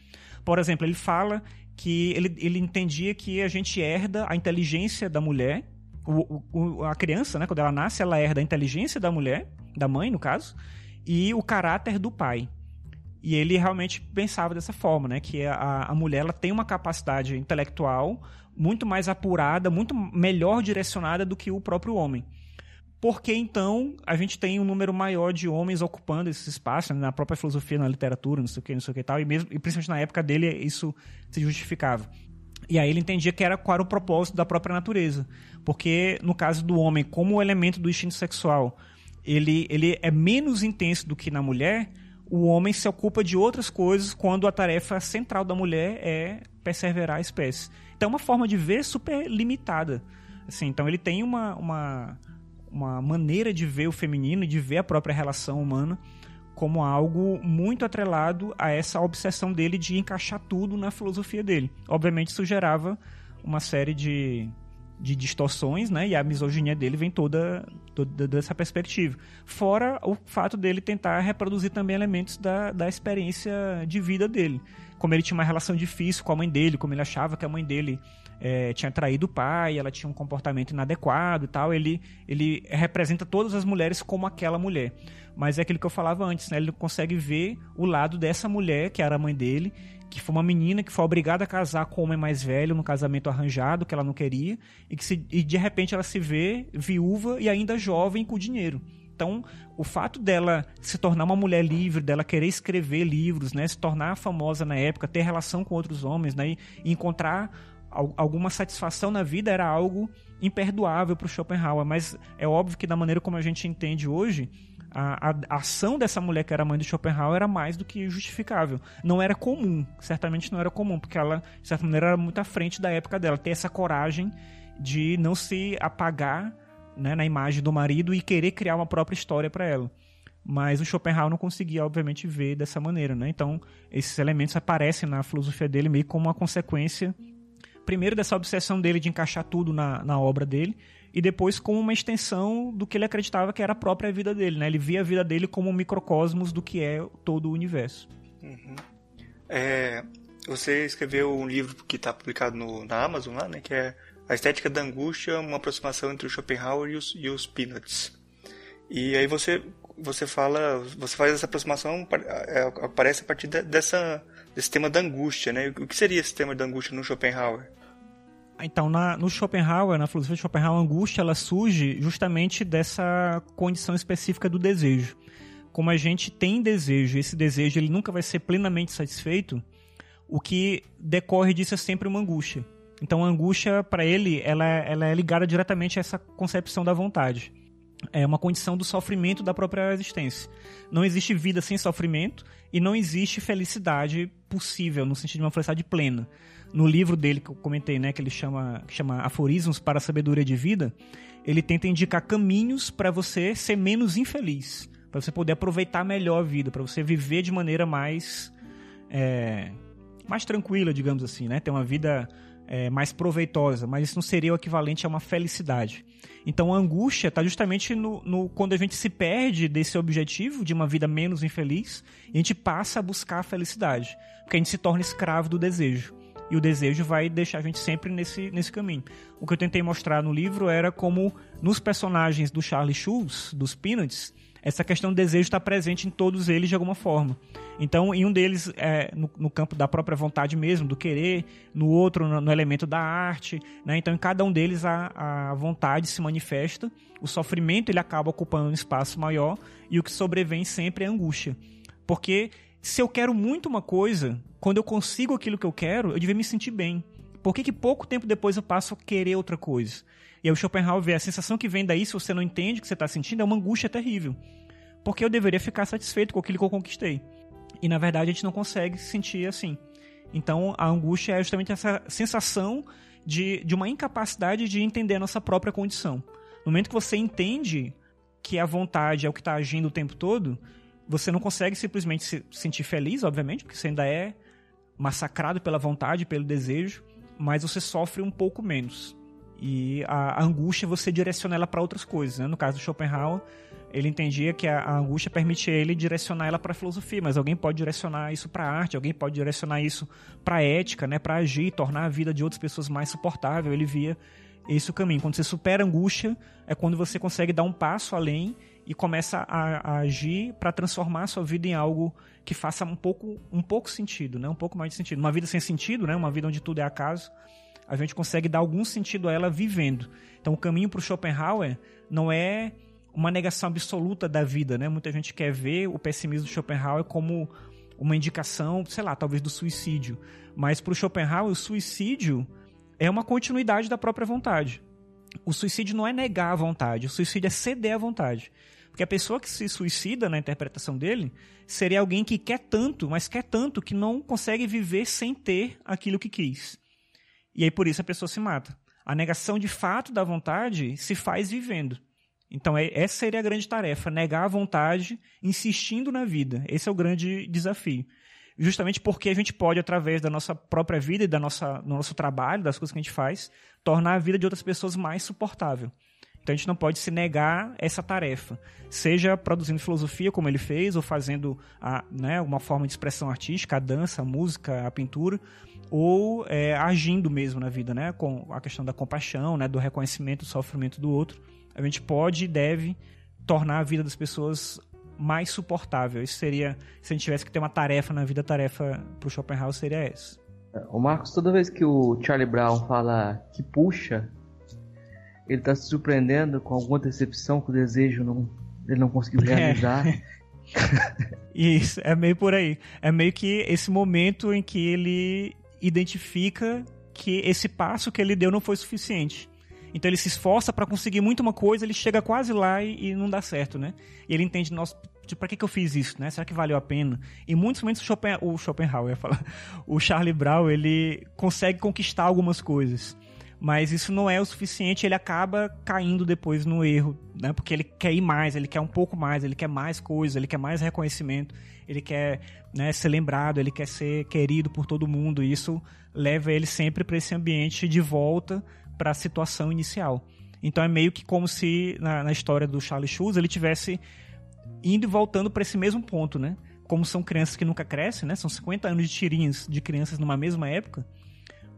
Por exemplo, ele fala que ele, ele entendia que a gente herda a inteligência da mulher. O, o, a criança, né, quando ela nasce, ela herda a inteligência da mulher, da mãe, no caso, e o caráter do pai. E ele realmente pensava dessa forma, né? Que a, a mulher ela tem uma capacidade intelectual muito mais apurada, muito melhor direcionada do que o próprio homem. Porque então a gente tem um número maior de homens ocupando esse espaço né, na própria filosofia, na literatura, não sei o que, não sei o que tal, e mesmo e principalmente na época dele isso se justificava. E aí ele entendia que era qual era o propósito da própria natureza. Porque no caso do homem, como o elemento do instinto sexual, ele, ele é menos intenso do que na mulher, o homem se ocupa de outras coisas quando a tarefa central da mulher é perseverar a espécie. Então é uma forma de ver super limitada. Assim, então ele tem uma, uma, uma maneira de ver o feminino de ver a própria relação humana como algo muito atrelado a essa obsessão dele de encaixar tudo na filosofia dele. Obviamente isso gerava uma série de, de distorções, né? E a misoginia dele vem toda, toda dessa perspectiva. Fora o fato dele tentar reproduzir também elementos da, da experiência de vida dele como ele tinha uma relação difícil com a mãe dele, como ele achava que a mãe dele é, tinha traído o pai, ela tinha um comportamento inadequado e tal, ele, ele representa todas as mulheres como aquela mulher. Mas é aquilo que eu falava antes, né? Ele consegue ver o lado dessa mulher, que era a mãe dele, que foi uma menina que foi obrigada a casar com um homem mais velho no casamento arranjado, que ela não queria, e que se, e de repente ela se vê viúva e ainda jovem com dinheiro. Então, o fato dela se tornar uma mulher livre, dela querer escrever livros, né, se tornar famosa na época, ter relação com outros homens, né, e encontrar alguma satisfação na vida era algo imperdoável para o Schopenhauer. Mas é óbvio que da maneira como a gente entende hoje, a, a, ação dessa mulher que era mãe do Schopenhauer era mais do que justificável. Não era comum, certamente não era comum, porque ela, de certa maneira, era muito à frente da época dela. Ter essa coragem de não se apagar né, na imagem do marido e querer criar uma própria história para ela. Mas o Schopenhauer não conseguia, obviamente, ver dessa maneira. Né? Então, esses elementos aparecem na filosofia dele meio como uma consequência, primeiro, dessa obsessão dele de encaixar tudo na, na obra dele, e depois como uma extensão do que ele acreditava que era a própria vida dele. Né? Ele via a vida dele como um microcosmos do que é todo o universo. Uhum. É, você escreveu um livro que está publicado no, na Amazon lá, né? Que é a estética da angústia, uma aproximação entre o Schopenhauer e os, e os Peanuts. E aí você você fala, você faz essa aproximação, é, aparece a partir dessa, desse tema da angústia, né? O que seria esse tema da angústia no Schopenhauer? Então, na, no Schopenhauer, na filosofia de Schopenhauer, a angústia ela surge justamente dessa condição específica do desejo. Como a gente tem desejo, esse desejo ele nunca vai ser plenamente satisfeito, o que decorre disso é sempre uma angústia. Então a angústia, para ele, ela, ela é ligada diretamente a essa concepção da vontade. É uma condição do sofrimento da própria existência. Não existe vida sem sofrimento e não existe felicidade possível, no sentido de uma felicidade plena. No livro dele que eu comentei, né, que ele chama, que chama Aforismos para a Sabedoria de Vida, ele tenta indicar caminhos para você ser menos infeliz, para você poder aproveitar melhor a vida, para você viver de maneira mais é, mais tranquila, digamos assim, né? Ter uma vida é, mais proveitosa, mas isso não seria o equivalente a uma felicidade. Então a angústia está justamente no, no, quando a gente se perde desse objetivo de uma vida menos infeliz e a gente passa a buscar a felicidade, porque a gente se torna escravo do desejo. E o desejo vai deixar a gente sempre nesse, nesse caminho. O que eu tentei mostrar no livro era como nos personagens do Charlie Schulz, dos Peanuts, essa questão do desejo está presente em todos eles de alguma forma. Então, em um deles, é, no, no, campo da própria vontade mesmo, do querer, no outro, no, no elemento da arte. Né? Então, em cada um deles, a, a vontade se manifesta, o sofrimento ele acaba ocupando um espaço maior e o que sobrevém sempre é a angústia. Porque se eu quero muito uma coisa, quando eu consigo aquilo que eu quero, eu devia me sentir bem. Por que, que pouco tempo depois eu passo a querer outra coisa? E aí o Schopenhauer vê a sensação que vem daí, se você não entende o que você está sentindo, é uma angústia terrível. Porque eu deveria ficar satisfeito com aquilo que eu conquistei. E na verdade a gente não consegue se sentir assim. Então a angústia é justamente essa sensação de, de uma incapacidade de entender a nossa própria condição. No momento que você entende que a vontade é o que está agindo o tempo todo, você não consegue simplesmente se sentir feliz, obviamente, porque você ainda é massacrado pela vontade, pelo desejo, mas você sofre um pouco menos. E a, a angústia você direciona ela para outras coisas. Né? No caso do Schopenhauer, ele entendia que a, a angústia permitia ele direcionar ela para a filosofia, mas alguém pode direcionar isso para a arte, alguém pode direcionar isso para a ética, né? para agir, tornar a vida de outras pessoas mais suportável. Ele via esse o caminho. Quando você supera a angústia, é quando você consegue dar um passo além e começa a, a agir para transformar a sua vida em algo que faça um pouco, um pouco sentido, né? Um pouco mais de sentido. Uma vida sem sentido, né? Uma vida onde tudo é acaso, a gente consegue dar algum sentido a ela vivendo. Então, o caminho para o Schopenhauer não é uma negação absoluta da vida, né? Muita gente quer ver o pessimismo do Schopenhauer como uma indicação, sei lá, talvez do suicídio. Mas para o Schopenhauer, o suicídio é uma continuidade da própria vontade. O suicídio não é negar a vontade, o suicídio é ceder à vontade. Porque a pessoa que se suicida, na interpretação dele, seria alguém que quer tanto, mas quer tanto que não consegue viver sem ter aquilo que quis. E aí por isso a pessoa se mata. A negação de fato da vontade se faz vivendo. Então é, essa seria a grande tarefa, negar a vontade, insistindo na vida. Esse é o grande desafio. Justamente porque a gente pode, através da nossa própria vida e da nossa, do nosso trabalho, das coisas que a gente faz, tornar a vida de outras pessoas mais suportável. Então a gente não pode se negar essa tarefa, seja produzindo filosofia como ele fez, ou fazendo a, né, uma forma de expressão artística, a dança, a música, a pintura, ou é, agindo mesmo na vida, né, com a questão da compaixão, né, do reconhecimento do sofrimento do outro. A gente pode e deve tornar a vida das pessoas mais suportável. Isso seria, se a gente tivesse que ter uma tarefa na vida, a tarefa para o Schopenhauer seria essa. O Marcos, toda vez que o Charlie Brown fala que puxa, ele está se surpreendendo com alguma decepção que o desejo não, ele não conseguiu realizar. É. Isso, é meio por aí. É meio que esse momento em que ele identifica que esse passo que ele deu não foi suficiente. Então ele se esforça para conseguir muito uma coisa, ele chega quase lá e, e não dá certo, né? E ele entende, nossa, para que, que eu fiz isso, né? Será que valeu a pena? E muitos momentos o, Schopen, o Schopenhauer, falar, o Charlie Brown, ele consegue conquistar algumas coisas mas isso não é o suficiente, ele acaba caindo depois no erro, né? Porque ele quer ir mais, ele quer um pouco mais, ele quer mais coisas, ele quer mais reconhecimento, ele quer né, ser lembrado, ele quer ser querido por todo mundo, e isso leva ele sempre para esse ambiente de volta para a situação inicial. Então é meio que como se na, na história do Charles Schulz ele tivesse indo e voltando para esse mesmo ponto, né? Como são crianças que nunca crescem, né? São 50 anos de tirinhas de crianças numa mesma época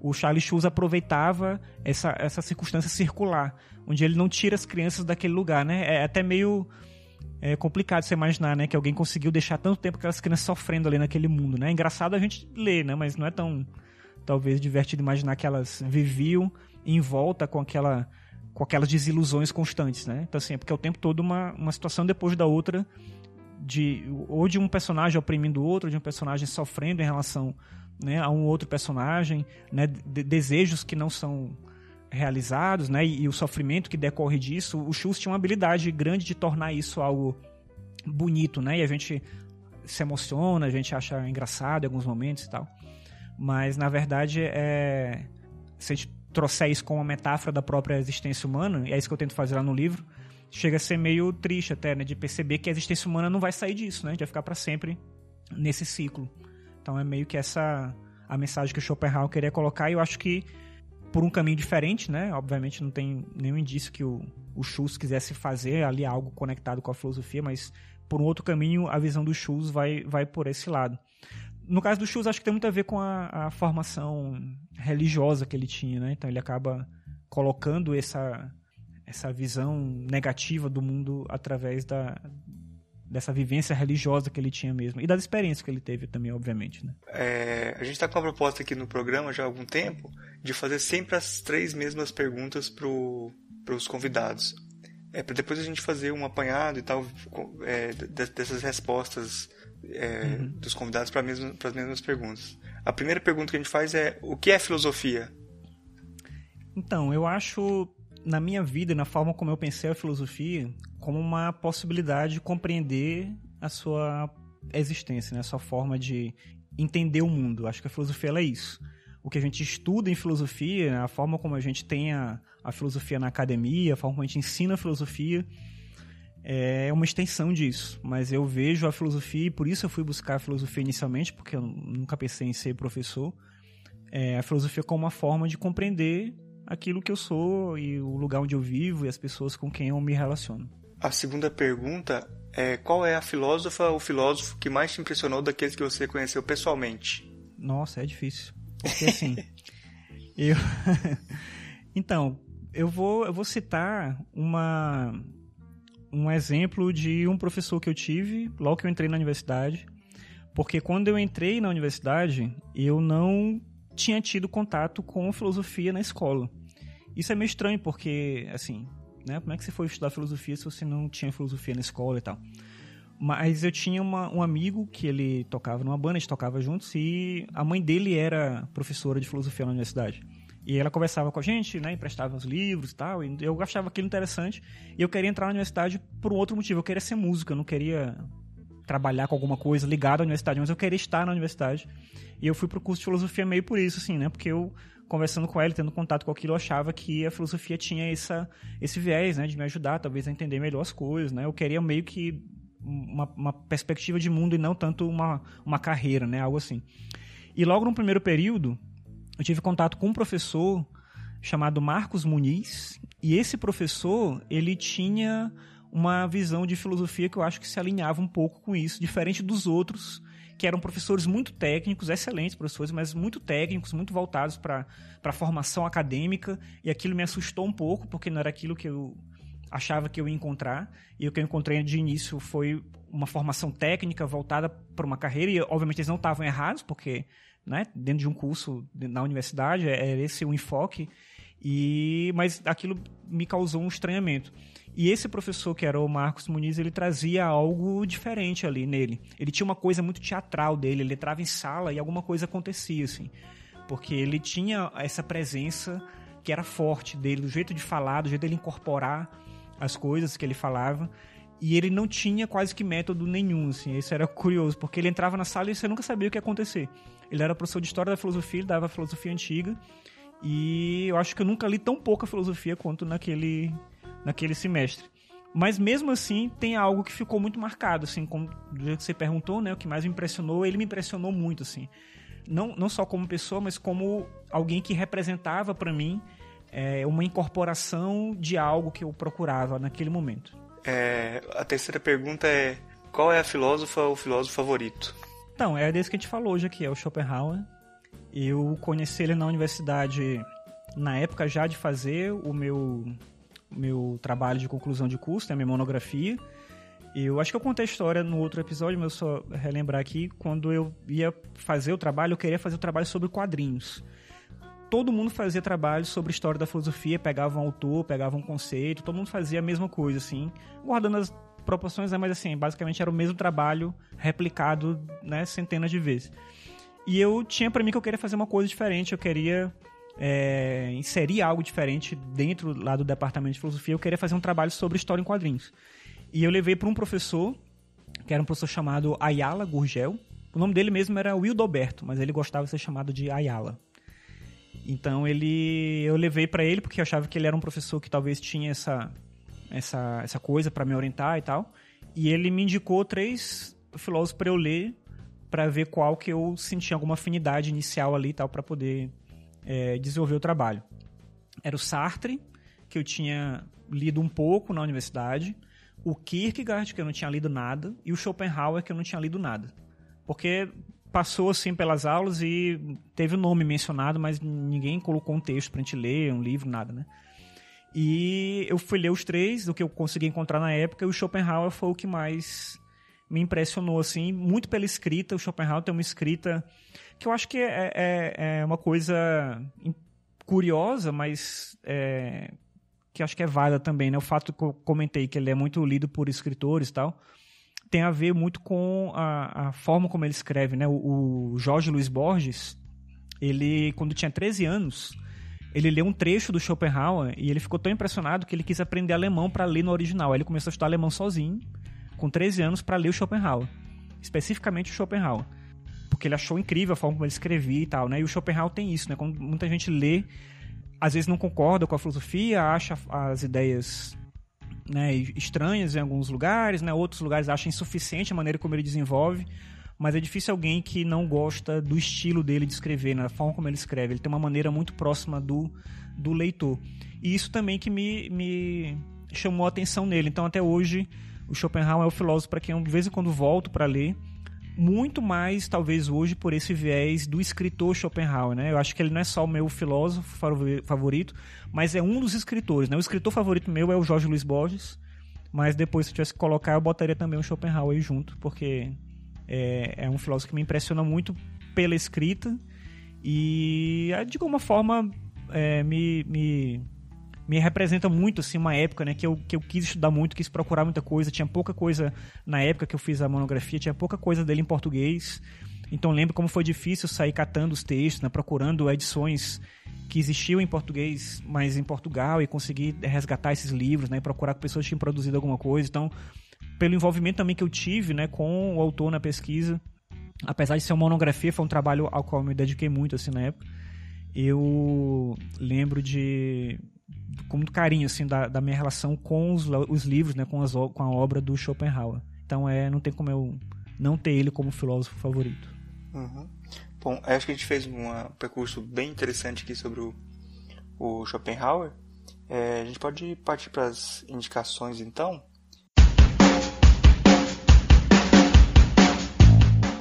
o Charles Schulz aproveitava essa, essa circunstância circular, onde ele não tira as crianças daquele lugar, né? É até meio é complicado você imaginar, né, que alguém conseguiu deixar tanto tempo aquelas crianças sofrendo ali naquele mundo, né? É engraçado a gente ler, né, mas não é tão talvez divertido imaginar que elas viviam em volta com aquela com aquelas desilusões constantes, né? Então assim, é porque é o tempo todo uma, uma situação depois da outra de ou de um personagem oprimindo o outro, ou de um personagem sofrendo em relação né, a um outro personagem, né, de, desejos que não são realizados, né, e, e, o sofrimento que decorre disso. O Schultz tinha uma habilidade grande de tornar isso algo bonito, né, e a gente se emociona, a gente acha engraçado em alguns momentos e tal. Mas na verdade é se a gente trouxer isso como uma metáfora da própria existência humana, e é isso que eu tento fazer lá no livro, chega a ser meio triste até, né, de perceber que a existência humana não vai sair disso, né? A gente vai ficar para sempre nesse ciclo. Então é meio que essa a mensagem que o Schopenhauer queria colocar e eu acho que por um caminho diferente, né? Obviamente não tem nenhum indício que o, o Schultz quisesse fazer ali algo conectado com a filosofia, mas por um outro caminho a visão do Schultz vai, vai por esse lado. No caso do Schultz, acho que tem muito a ver com a, a formação religiosa que ele tinha, né? Então ele acaba colocando essa, essa visão negativa do mundo através da, dessa vivência religiosa que ele tinha mesmo. E das experiências que ele teve também, obviamente. Né? É, a gente está com uma proposta aqui no programa já há algum tempo de fazer sempre as três mesmas perguntas para os convidados. É, para depois a gente fazer um apanhado e tal é, dessas respostas é, uhum. dos convidados para as mesmas perguntas. A primeira pergunta que a gente faz é: o que é filosofia? Então, eu acho na minha vida, na forma como eu pensei a filosofia, como uma possibilidade de compreender a sua existência, né? a sua forma de entender o mundo. Acho que a filosofia é isso. O que a gente estuda em filosofia, a forma como a gente tem a, a filosofia na academia, a forma como a gente ensina a filosofia, é uma extensão disso, mas eu vejo a filosofia e por isso eu fui buscar a filosofia inicialmente, porque eu nunca pensei em ser professor. É, a filosofia como uma forma de compreender aquilo que eu sou e o lugar onde eu vivo e as pessoas com quem eu me relaciono. A segunda pergunta é qual é a filósofa ou filósofo que mais te impressionou daqueles que você conheceu pessoalmente? Nossa, é difícil. Porque assim, eu Então, eu vou eu vou citar uma um exemplo de um professor que eu tive logo que eu entrei na universidade. Porque quando eu entrei na universidade, eu não tinha tido contato com filosofia na escola. Isso é meio estranho, porque, assim, né? Como é que você foi estudar filosofia se você não tinha filosofia na escola e tal? Mas eu tinha uma, um amigo que ele tocava numa banda, a gente tocava juntos, e a mãe dele era professora de filosofia na universidade. E ela conversava com a gente, né, emprestava os livros e tal, e eu achava aquilo interessante. E eu queria entrar na universidade por um outro motivo. Eu queria ser música, eu não queria trabalhar com alguma coisa ligada à universidade, mas eu queria estar na universidade. E eu fui pro curso de filosofia meio por isso, assim, né? Porque eu, conversando com ela, tendo contato com aquilo, eu achava que a filosofia tinha essa, esse viés, né? De me ajudar, talvez, a entender melhor as coisas, né? Eu queria meio que uma, uma perspectiva de mundo e não tanto uma, uma carreira, né? Algo assim. E logo no primeiro período, eu tive contato com um professor chamado Marcos Muniz, e esse professor, ele tinha uma visão de filosofia que eu acho que se alinhava um pouco com isso, diferente dos outros, que eram professores muito técnicos, excelentes professores, mas muito técnicos, muito voltados para a formação acadêmica, e aquilo me assustou um pouco, porque não era aquilo que eu achava que eu ia encontrar, e o que eu encontrei de início foi uma formação técnica voltada para uma carreira, e obviamente eles não estavam errados, porque né, dentro de um curso na universidade, é, é esse o enfoque, e mas aquilo me causou um estranhamento. E esse professor, que era o Marcos Muniz, ele trazia algo diferente ali nele. Ele tinha uma coisa muito teatral dele, ele entrava em sala e alguma coisa acontecia, assim. Porque ele tinha essa presença que era forte dele, do jeito de falar, do jeito dele incorporar as coisas que ele falava. E ele não tinha quase que método nenhum, assim. Isso era curioso, porque ele entrava na sala e você nunca sabia o que ia acontecer. Ele era professor de História da Filosofia, ele dava filosofia antiga. E eu acho que eu nunca li tão pouca filosofia quanto naquele, naquele semestre. Mas mesmo assim, tem algo que ficou muito marcado, assim, como do jeito que você perguntou, né? O que mais me impressionou, ele me impressionou muito, assim. Não, não só como pessoa, mas como alguém que representava para mim é, uma incorporação de algo que eu procurava naquele momento. É, a terceira pergunta é: qual é a filósofa ou filósofo favorito? Então, é desse que a gente falou hoje aqui, é o Schopenhauer. Eu conheci ele na universidade na época já de fazer o meu, meu trabalho de conclusão de curso, né, minha monografia. Eu acho que eu contei a história no outro episódio, mas só relembrar aqui, quando eu ia fazer o trabalho, eu queria fazer o trabalho sobre quadrinhos. Todo mundo fazia trabalho sobre história da filosofia, pegava um autor, pegava um conceito, todo mundo fazia a mesma coisa, assim, guardando as proporções, né, mas assim, basicamente era o mesmo trabalho replicado, né, centenas de vezes. E eu tinha para mim que eu queria fazer uma coisa diferente, eu queria é, inserir algo diferente dentro lá do departamento de filosofia, eu queria fazer um trabalho sobre história em quadrinhos. E eu levei para um professor, que era um professor chamado Ayala Gurgel. O nome dele mesmo era Wildoberto, mas ele gostava de ser chamado de Ayala. Então ele, eu levei para ele porque eu achava que ele era um professor que talvez tinha essa essa, essa coisa para me orientar e tal. E ele me indicou três filósofos para eu ler, para ver qual que eu sentia alguma afinidade inicial ali e tal, para poder é, desenvolver o trabalho. Era o Sartre, que eu tinha lido um pouco na universidade, o Kierkegaard, que eu não tinha lido nada, e o Schopenhauer, que eu não tinha lido nada. Porque passou assim pelas aulas e teve o nome mencionado, mas ninguém colocou um texto pra gente ler, um livro, nada, né? E eu fui ler os três, do que eu consegui encontrar na época, e o Schopenhauer foi o que mais me impressionou, assim, muito pela escrita. O Schopenhauer tem uma escrita que eu acho que é, é, é uma coisa curiosa, mas é, que acho que é válida também, né? O fato que eu comentei que ele é muito lido por escritores e tal, tem a ver muito com a, a forma como ele escreve, né? O, o Jorge Luiz Borges, ele, quando tinha 13 anos, ele leu um trecho do Schopenhauer e ele ficou tão impressionado que ele quis aprender alemão para ler no original. Aí ele começou a estudar alemão sozinho, com 13 anos, para ler o Schopenhauer. Especificamente o Schopenhauer. Porque ele achou incrível a forma como ele escrevia e tal, né? E o Schopenhauer tem isso, né? Quando muita gente lê, às vezes não concorda com a filosofia, acha as ideias né, estranhas em alguns lugares, né, outros lugares acham insuficiente a maneira como ele desenvolve, mas é difícil alguém que não gosta do estilo dele de escrever, né, forma como ele escreve. Ele tem uma maneira muito próxima do, do leitor. E isso também que me, me chamou a atenção nele. Então, até hoje, o Schopenhauer é o filósofo para quem eu de vez em quando volto para ler muito mais, talvez hoje, por esse viés do escritor Schopenhauer, né? Eu acho que ele não é só o meu filósofo favorito, mas é um dos escritores, né? O escritor favorito meu é o Jorge Luiz Borges, mas depois, se eu tivesse que colocar, eu botaria também o Schopenhauer aí junto, porque é, é um filósofo que me impressiona muito pela escrita e, de alguma forma, é, me, me me representa muito, assim, uma época, né, que eu, que eu quis estudar muito, quis procurar muita coisa, tinha pouca coisa, na época que eu fiz a monografia, tinha pouca coisa dele em português, então lembro como foi difícil sair catando os textos, né, procurando edições que existiam em português, mas em Portugal, e conseguir resgatar esses livros, né, procurar pessoas que tinham produzido alguma coisa, então, pelo envolvimento também que eu tive, né, com o autor na pesquisa, apesar de ser uma monografia, foi um trabalho ao qual eu me dediquei muito, assim, na época, eu lembro de com muito carinho assim da, da minha relação com os, os livros, né, com, as, com a obra do Schopenhauer. Então é, não tem como eu não ter ele como filósofo favorito. Uhum. Bom, acho que a gente fez um percurso bem interessante aqui sobre o, o Schopenhauer. É, a gente pode partir para as indicações então.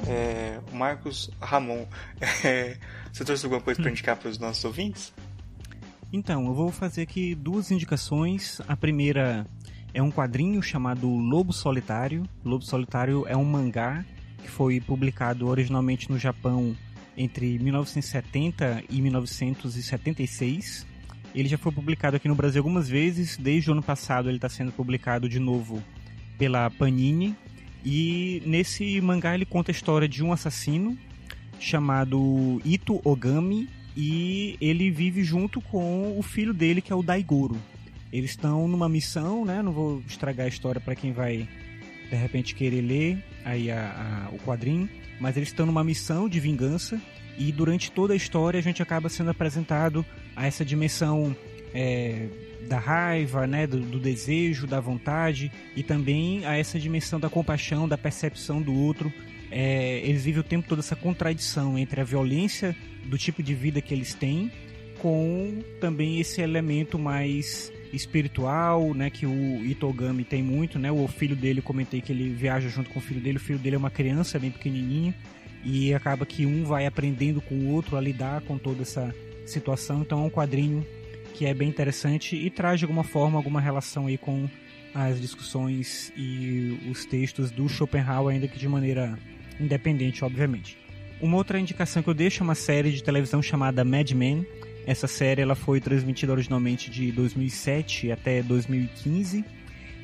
É, Marcos Ramon, é, você trouxe alguma coisa para hum. indicar para os nossos ouvintes? Então, eu vou fazer aqui duas indicações. A primeira é um quadrinho chamado Lobo Solitário. Lobo Solitário é um mangá que foi publicado originalmente no Japão entre 1970 e 1976. Ele já foi publicado aqui no Brasil algumas vezes. Desde o ano passado ele está sendo publicado de novo pela Panini. E nesse mangá ele conta a história de um assassino chamado Ito Ogami e ele vive junto com o filho dele, que é o Daigoro. Eles estão numa missão, né? Não vou estragar a história para quem vai de repente querer ler aí a, a, o quadrinho, mas eles estão numa missão de vingança e durante toda a história a gente acaba sendo apresentado a essa dimensão é, da raiva, né, do, do, desejo, da vontade e também a essa dimensão da compaixão, da percepção do outro. É, eles vivem o tempo todo essa contradição entre a violência do tipo de vida que eles têm, com também esse elemento mais espiritual, né, que o Itogami tem muito, né? O filho dele, comentei que ele viaja junto com o filho dele, o filho dele é uma criança bem pequenininha e acaba que um vai aprendendo com o outro a lidar com toda essa situação. Então é um quadrinho que é bem interessante e traz de alguma forma alguma relação aí com as discussões e os textos do Schopenhauer, ainda que de maneira independente, obviamente. Uma outra indicação que eu deixo é uma série de televisão chamada Mad Men. Essa série ela foi transmitida originalmente de 2007 até 2015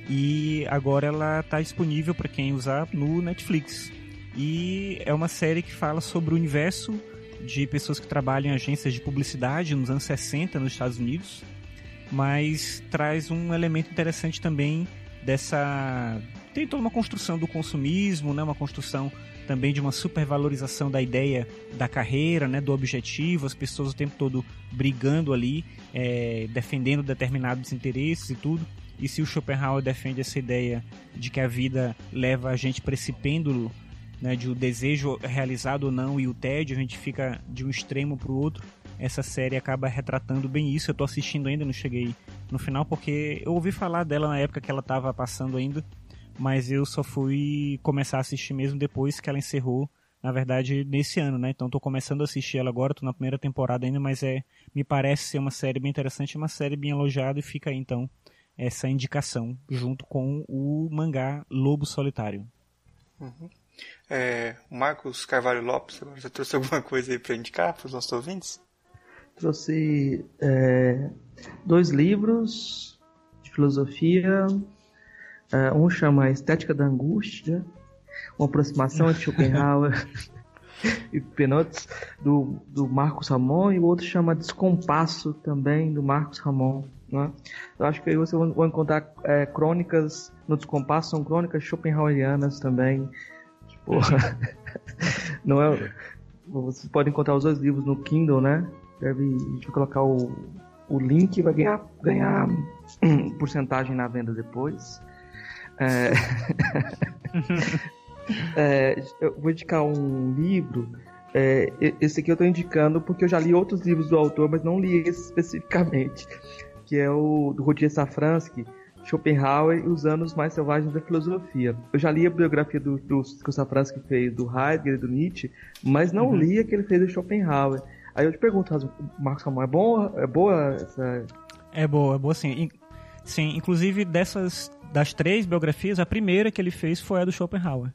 e agora ela está disponível para quem usar no Netflix. E é uma série que fala sobre o universo de pessoas que trabalham em agências de publicidade nos anos 60 nos Estados Unidos, mas traz um elemento interessante também dessa tem toda uma construção do consumismo, né, uma construção também de uma supervalorização da ideia da carreira, né, do objetivo, as pessoas o tempo todo brigando ali, é, defendendo determinados interesses e tudo. E se o Schopenhauer defende essa ideia de que a vida leva a gente para esse pêndulo né, de o desejo realizado ou não e o tédio, a gente fica de um extremo para o outro. Essa série acaba retratando bem isso. Eu estou assistindo ainda, não cheguei no final, porque eu ouvi falar dela na época que ela estava passando ainda mas eu só fui começar a assistir mesmo depois que ela encerrou, na verdade, nesse ano, né? Então tô começando a assistir ela agora, tô na primeira temporada ainda, mas é, me parece ser uma série bem interessante, uma série bem elogiada e fica aí então essa indicação junto com o mangá Lobo Solitário. Uhum. É, Marcos Carvalho Lopes, você trouxe alguma coisa aí para indicar para os nossos ouvintes? Trouxe é, dois livros de filosofia Uh, um chama Estética da Angústia, uma aproximação de Schopenhauer e Penotes, do, do Marcos Ramon, e o outro chama Descompasso, também, do Marcos Ramon. Né? Eu acho que aí você vai encontrar é, crônicas no Descompasso, são crônicas schopenhauerianas também. Tipo, não é. Você pode encontrar os dois livros no Kindle, né? Deve, a gente vai colocar o, o link vai ganhar, ganhar porcentagem na venda depois. É... é, eu vou indicar um livro. É, esse aqui eu estou indicando porque eu já li outros livros do autor, mas não li esse especificamente, que é o do Rodier Safransky, Schopenhauer e os anos mais selvagens da filosofia. Eu já li a biografia do, do que o Safransky fez do Heidegger e do Nietzsche, mas não uhum. li a que ele fez do Schopenhauer. Aí eu te pergunto, Marcos Ramon, é boa, é boa essa... É boa, é boa sim. Sim, inclusive dessas das três biografias, a primeira que ele fez foi a do Schopenhauer.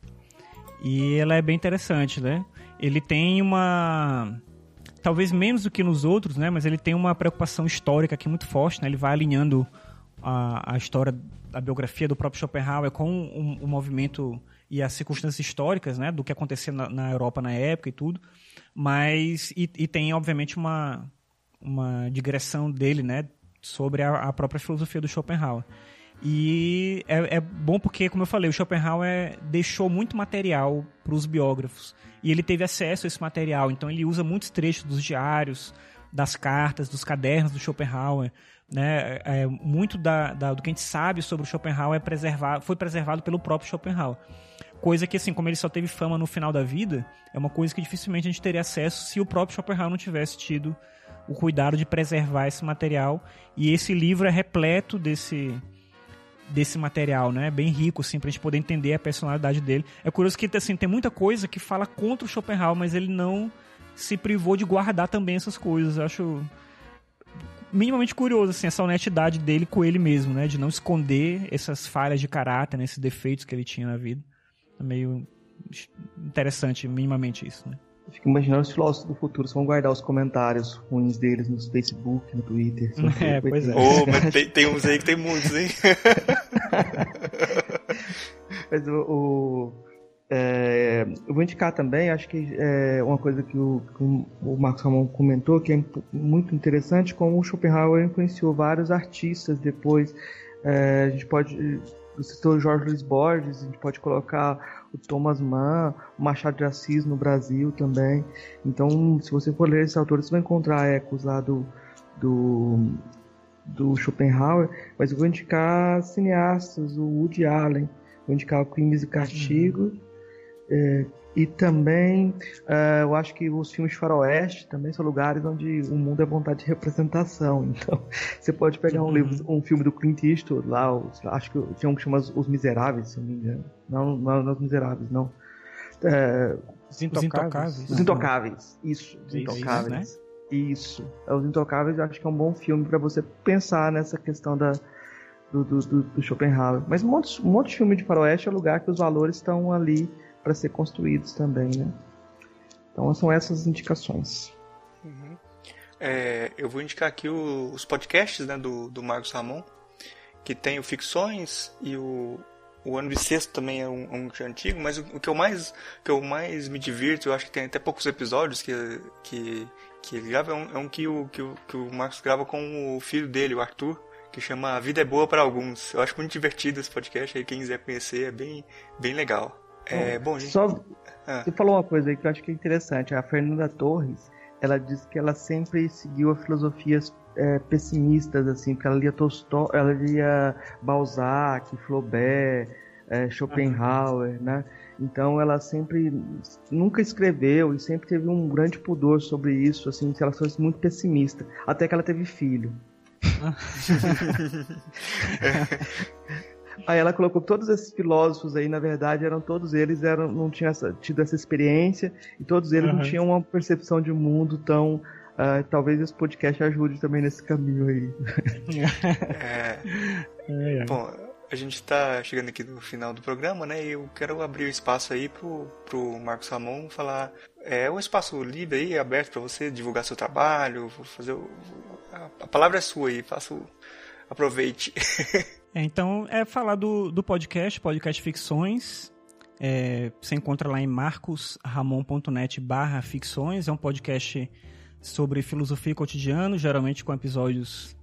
E ela é bem interessante, né? Ele tem uma talvez menos do que nos outros, né? Mas ele tem uma preocupação histórica aqui muito forte, né? Ele vai alinhando a, a história, a biografia do próprio Schopenhauer com o, movimento e as circunstâncias históricas, né? Do que aconteceu na, na Europa na época e tudo. Mas, e, e, tem, obviamente, uma, uma digressão dele, né, sobre a, a própria filosofia do Schopenhauer. E é, é, bom porque, como eu falei, o Schopenhauer deixou muito material para os biógrafos. E ele teve acesso a esse material, então ele usa muitos trechos dos diários, das cartas, dos cadernos do Schopenhauer. Né? É, muito da, da, do que a gente sabe sobre o Schopenhauer é preservado, foi preservado pelo próprio Schopenhauer. Coisa que, assim, como ele só teve fama no final da vida, é uma coisa que dificilmente a gente teria acesso se o próprio Schopenhauer não tivesse tido o cuidado de preservar esse material. E esse livro é repleto desse desse material, né? Bem rico, assim, pra gente poder entender a personalidade dele. É curioso que, assim, tem muita coisa que fala contra o Schopenhauer, mas ele não se privou de guardar também essas coisas. Eu acho minimamente curioso, assim, essa honestidade dele com ele mesmo, né? De não esconder essas falhas de caráter, né? esses defeitos que ele tinha na vida. É meio interessante, minimamente, isso, né? Eu fico imaginando os filósofos do futuro vão guardar os comentários ruins deles no Facebook, no Twitter. É, pois é. Oh, mas tem, tem, uns aí que tem muitos, hein? mas o, o é, eu vou indicar também, acho que é uma coisa que o, que o Marcos Ramon comentou, que é muito interessante, como o Schopenhauer influenciou vários artistas depois. É, a gente pode você citou Jorge Luiz Borges, a gente pode colocar o Thomas Mann, o Machado de Assis no Brasil também. Então, se você for ler esses autores, você vai encontrar ecos lá do, do, do Schopenhauer, mas eu vou indicar cineastas, o Woody Allen, vou indicar o Crimes e Castigo, uhum. É, e também, uh, eu acho que os filmes de faroeste também são lugares onde o mundo é vontade de representação. Então, você pode pegar um uhum. livro, um filme do Clint Eastwood lá, os, acho que tinha um que chama Os Miseráveis, se não me engano. Não, não, não Os Miseráveis, não. É, os Intocáveis. Os Intocáveis, isso. Os Intocáveis. Isso, né? isso. É, os Intocáveis eu acho que é um bom filme para você pensar nessa questão da, do, do, do, do Schopenhauer. Mas um monte, um monte de filme de faroeste é lugar que os valores estão ali para ser construídos também, né? Então são essas indicações. Uhum. É, eu vou indicar aqui o, os podcasts né, do, do Marcos Ramon, que tem o Ficções e o, o Ano Bissexto também é um, um antigo, mas o, o, que eu mais que eu mais me divirto, eu acho que tem até poucos episódios que, que, que ele grava, é um, é um que, o, que, o, que o Marcos grava com o filho dele, o Arthur, que chama A Vida é Boa para Alguns. Eu acho muito divertido esse podcast, aí quem quiser conhecer é bem, bem legal. É, bom, gente... Só, ah. Você falou uma coisa aí que eu acho que é interessante. A Fernanda Torres, ela disse que ela sempre seguiu a filosofias é, pessimistas, assim, porque ela lia Tolstói, ela lia Balzac, Flaubert, é, Schopenhauer, né? Então ela sempre nunca escreveu e sempre teve um grande pudor sobre isso, assim, ela foi muito pessimista, até que ela teve filho. Aí ela colocou todos esses filósofos aí, na verdade, eram todos eles eram não tinham essa, tido essa experiência e todos eles uhum. não tinham uma percepção de mundo tão uh, talvez esse podcast ajude também nesse caminho aí. É, é, é. Bom, a gente está chegando aqui no final do programa, né? E eu quero abrir o espaço aí pro, pro Marcos Ramon falar. É um espaço livre aí, aberto para você divulgar seu trabalho, fazer o, a, a palavra é sua aí, faça o, aproveite. Então, é falar do, do podcast, podcast Ficções. É, você encontra lá em marcosramon.net barra ficções. É um podcast sobre filosofia cotidiana, geralmente com episódios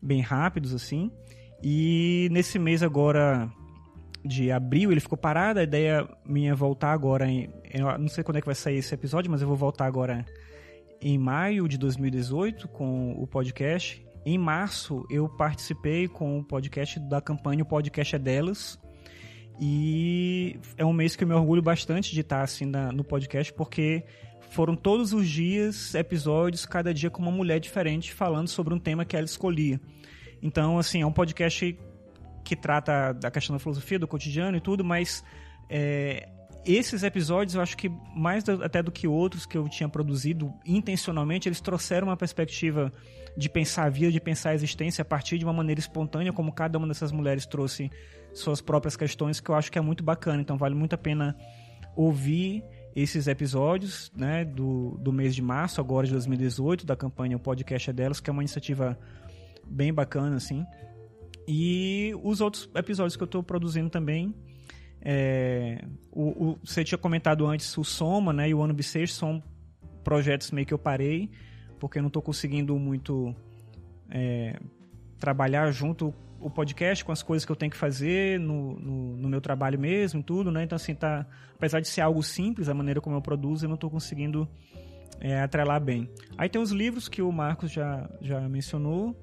bem rápidos, assim. E nesse mês agora de abril ele ficou parado. A ideia minha é voltar agora em. Eu não sei quando é que vai sair esse episódio, mas eu vou voltar agora em maio de 2018 com o podcast Em março, eu participei com o podcast da campanha O Podcast é Delas. E é um mês que eu me orgulho bastante de estar assim na, no podcast, porque foram todos os dias episódios, cada dia com uma mulher diferente, falando sobre um tema que ela escolhia. Então, assim, é um podcast que trata da questão da filosofia, do cotidiano e tudo, mas é, esses episódios, eu acho que mais do, até do que outros que eu tinha produzido intencionalmente, eles trouxeram uma perspectiva de pensar a vida, de pensar a existência a partir de uma maneira espontânea, como cada uma dessas mulheres trouxe suas próprias questões, que eu acho que é muito bacana. Então vale muito a pena ouvir esses episódios né, do, do mês de março, agora de 2018, da campanha O Podcast é Delas, que é uma iniciativa bem bacana, assim. E os outros episódios que eu estou produzindo também é, o, o, você tinha comentado antes o Soma né, e o Ano Bissexto são projetos meio que eu parei, porque eu não estou conseguindo muito é, trabalhar junto o podcast com as coisas que eu tenho que fazer no, no, no, meu trabalho mesmo tudo, né? Então, assim, tá, apesar de ser algo simples, a maneira como eu produzo, eu não estou conseguindo é, atrelar bem. Aí tem os livros que o Marcos já, já mencionou,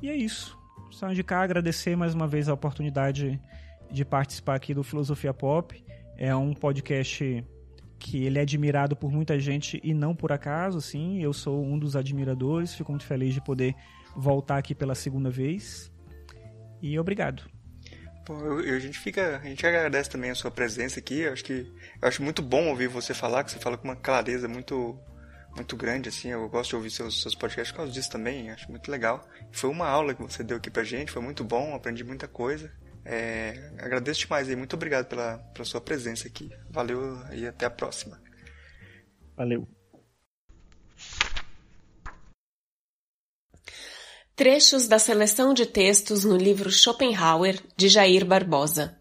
e é isso. Só indicar, agradecer mais uma vez a oportunidade de participar aqui do Filosofia Pop. É um podcast que ele é admirado por muita gente e não por acaso, sim. Eu sou um dos admiradores, fico muito feliz de poder voltar aqui pela segunda vez. E obrigado. Pô, eu, a gente fica, a gente agradece também a sua presença aqui. Eu acho que eu acho muito bom ouvir você falar, que você fala com uma clareza muito muito grande assim. Eu gosto de ouvir seus seus podcasts por causa disso também, acho muito legal. Foi uma aula que você deu aqui pra gente, foi muito bom, aprendi muita coisa. É, agradeço demais aí, muito obrigado pela, pela sua presença aqui. Valeu e até a próxima. Valeu. Trechos da seleção de textos no livro Schopenhauer, de Jair Barbosa.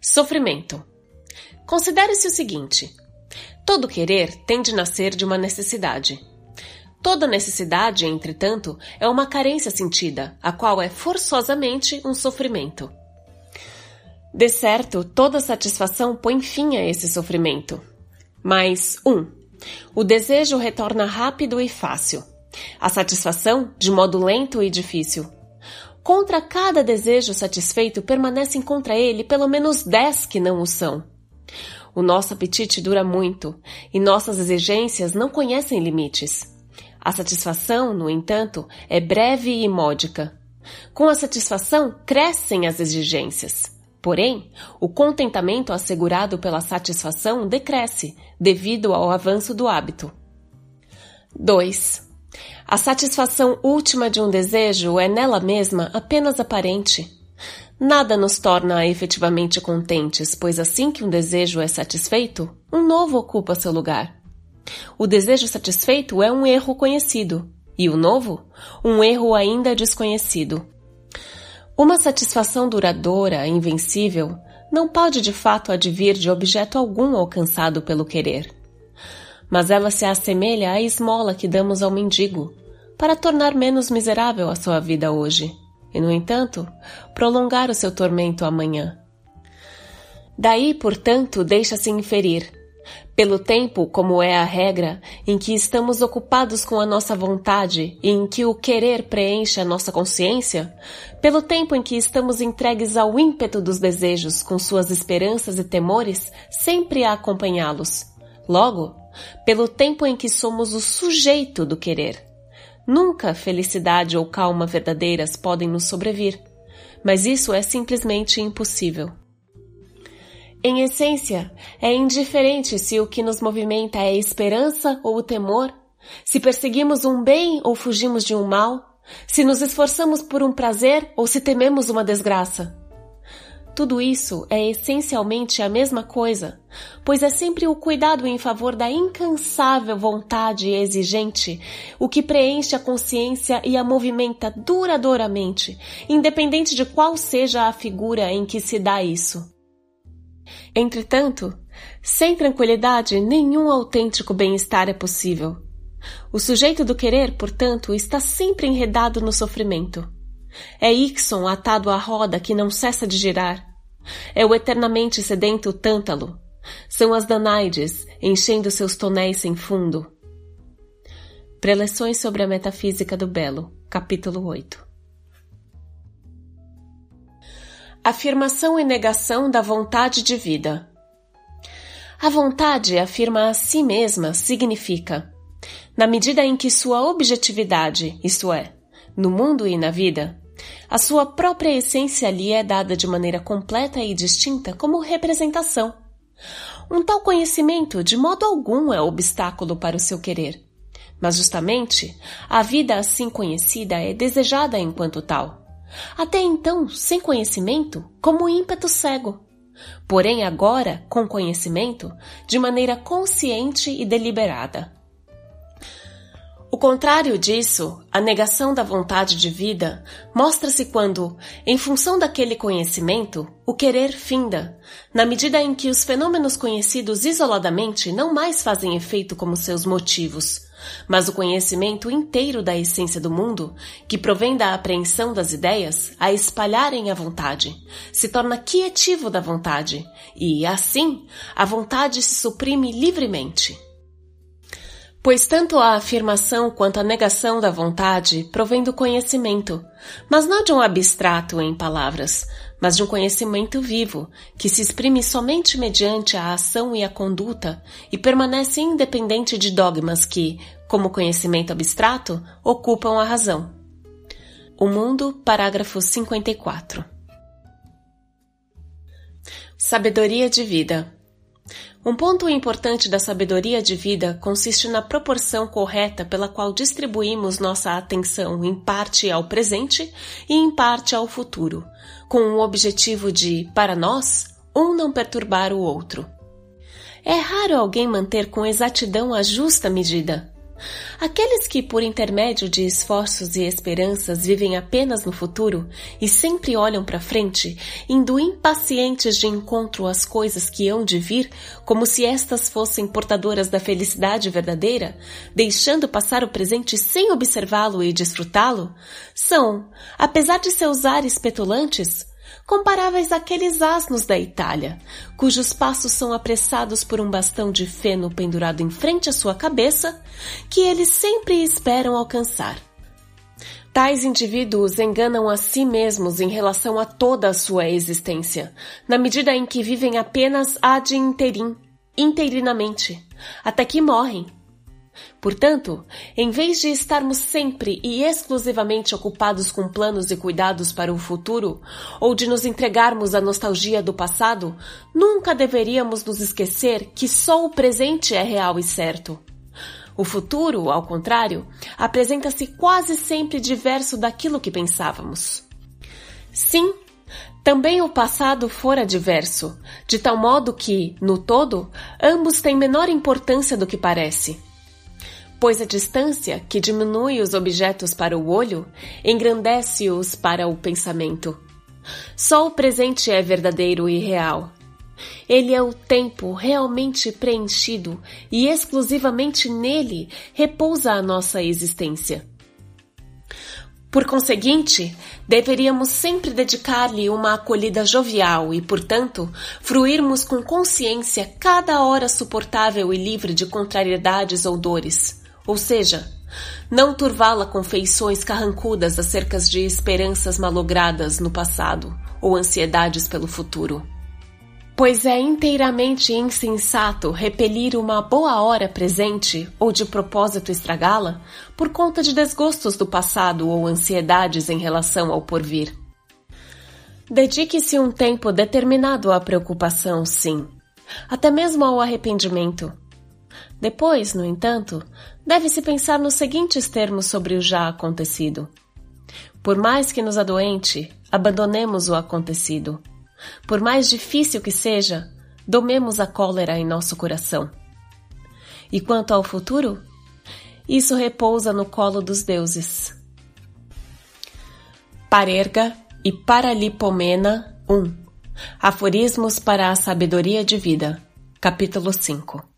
Sofrimento. Considere-se o seguinte: todo querer tem de nascer de uma necessidade. Toda necessidade, entretanto, é uma carência sentida, a qual é forçosamente um sofrimento. De certo, toda satisfação põe fim a esse sofrimento. Mas, 1. Um, o desejo retorna rápido e fácil. A satisfação, de modo lento e difícil. Contra cada desejo satisfeito permanecem contra ele pelo menos dez que não o são. O nosso apetite dura muito, e nossas exigências não conhecem limites. A satisfação, no entanto, é breve e módica. Com a satisfação, crescem as exigências. Porém, o contentamento assegurado pela satisfação decresce devido ao avanço do hábito. 2. A satisfação última de um desejo é nela mesma apenas aparente. Nada nos torna efetivamente contentes, pois assim que um desejo é satisfeito, um novo ocupa seu lugar. O desejo satisfeito é um erro conhecido, e o novo, um erro ainda desconhecido. Uma satisfação duradoura, invencível, não pode de fato advir de objeto algum alcançado pelo querer. Mas ela se assemelha à esmola que damos ao mendigo, para tornar menos miserável a sua vida hoje, e, no entanto, prolongar o seu tormento amanhã. Daí, portanto, deixa-se inferir pelo tempo, como é a regra, em que estamos ocupados com a nossa vontade e em que o querer preenche a nossa consciência, pelo tempo em que estamos entregues ao ímpeto dos desejos com suas esperanças e temores sempre a acompanhá-los. Logo, pelo tempo em que somos o sujeito do querer. Nunca felicidade ou calma verdadeiras podem nos sobrevir, mas isso é simplesmente impossível. Em essência, é indiferente se o que nos movimenta é esperança ou o temor, se perseguimos um bem ou fugimos de um mal, se nos esforçamos por um prazer ou se tememos uma desgraça. Tudo isso é essencialmente a mesma coisa, pois é sempre o cuidado em favor da incansável vontade exigente o que preenche a consciência e a movimenta duradouramente, independente de qual seja a figura em que se dá isso. Entretanto, sem tranquilidade, nenhum autêntico bem-estar é possível. O sujeito do querer, portanto, está sempre enredado no sofrimento. É Ixon atado à roda que não cessa de girar. É o eternamente sedento tântalo. São as Danaides enchendo seus tonéis sem fundo. Preleções sobre a Metafísica do Belo, capítulo 8. Afirmação e negação da vontade de vida. A vontade afirma a si mesma significa, na medida em que sua objetividade, isto é, no mundo e na vida, a sua própria essência lhe é dada de maneira completa e distinta como representação. Um tal conhecimento de modo algum é obstáculo para o seu querer mas justamente a vida assim conhecida é desejada enquanto tal. Até então, sem conhecimento, como ímpeto cego. Porém, agora, com conhecimento, de maneira consciente e deliberada. O contrário disso, a negação da vontade de vida, mostra-se quando, em função daquele conhecimento, o querer finda, na medida em que os fenômenos conhecidos isoladamente não mais fazem efeito como seus motivos, mas o conhecimento inteiro da essência do mundo, que provém da apreensão das ideias, a espalharem a vontade, se torna quietivo da vontade, e, assim, a vontade se suprime livremente. Pois tanto a afirmação quanto a negação da vontade provém do conhecimento, mas não de um abstrato em palavras, mas de um conhecimento vivo, que se exprime somente mediante a ação e a conduta e permanece independente de dogmas que, como conhecimento abstrato, ocupam a razão. O Mundo, parágrafo 54. Sabedoria de vida. Um ponto importante da sabedoria de vida consiste na proporção correta pela qual distribuímos nossa atenção em parte ao presente e em parte ao futuro, com o objetivo de, para nós, um não perturbar o outro. É raro alguém manter com exatidão a justa medida. Aqueles que, por intermédio de esforços e esperanças, vivem apenas no futuro e sempre olham para frente, indo impacientes de encontro às coisas que hão de vir, como se estas fossem portadoras da felicidade verdadeira, deixando passar o presente sem observá-lo e desfrutá-lo, são, apesar de seus ares petulantes, comparáveis àqueles asnos da Itália, cujos passos são apressados por um bastão de feno pendurado em frente à sua cabeça, que eles sempre esperam alcançar. Tais indivíduos enganam a si mesmos em relação a toda a sua existência, na medida em que vivem apenas ad interim, inteirinamente, até que morrem, Portanto, em vez de estarmos sempre e exclusivamente ocupados com planos e cuidados para o futuro, ou de nos entregarmos à nostalgia do passado, nunca deveríamos nos esquecer que só o presente é real e certo. O futuro, ao contrário, apresenta-se quase sempre diverso daquilo que pensávamos. Sim, também o passado fora diverso, de tal modo que, no todo, ambos têm menor importância do que parece pois a distância, que diminui os objetos para o olho, engrandece-os para o pensamento. Só o presente é verdadeiro e real. Ele é o tempo realmente preenchido e exclusivamente nele repousa a nossa existência. Por conseguinte, deveríamos sempre dedicar-lhe uma acolhida jovial e, portanto, fruirmos com consciência cada hora suportável e livre de contrariedades ou dores ou seja, não turvá-la com feições carrancudas acerca de esperanças malogradas no passado ou ansiedades pelo futuro. Pois é inteiramente insensato repelir uma boa hora presente ou de propósito estragá-la por conta de desgostos do passado ou ansiedades em relação ao porvir. Dedique-se um tempo determinado à preocupação, sim, até mesmo ao arrependimento depois, no entanto, deve-se pensar nos seguintes termos sobre o já acontecido. Por mais que nos adoente, abandonemos o acontecido. Por mais difícil que seja, domemos a cólera em nosso coração. E quanto ao futuro, isso repousa no colo dos deuses. Parerga e Paralipomena 1 Aforismos para a Sabedoria de Vida Capítulo 5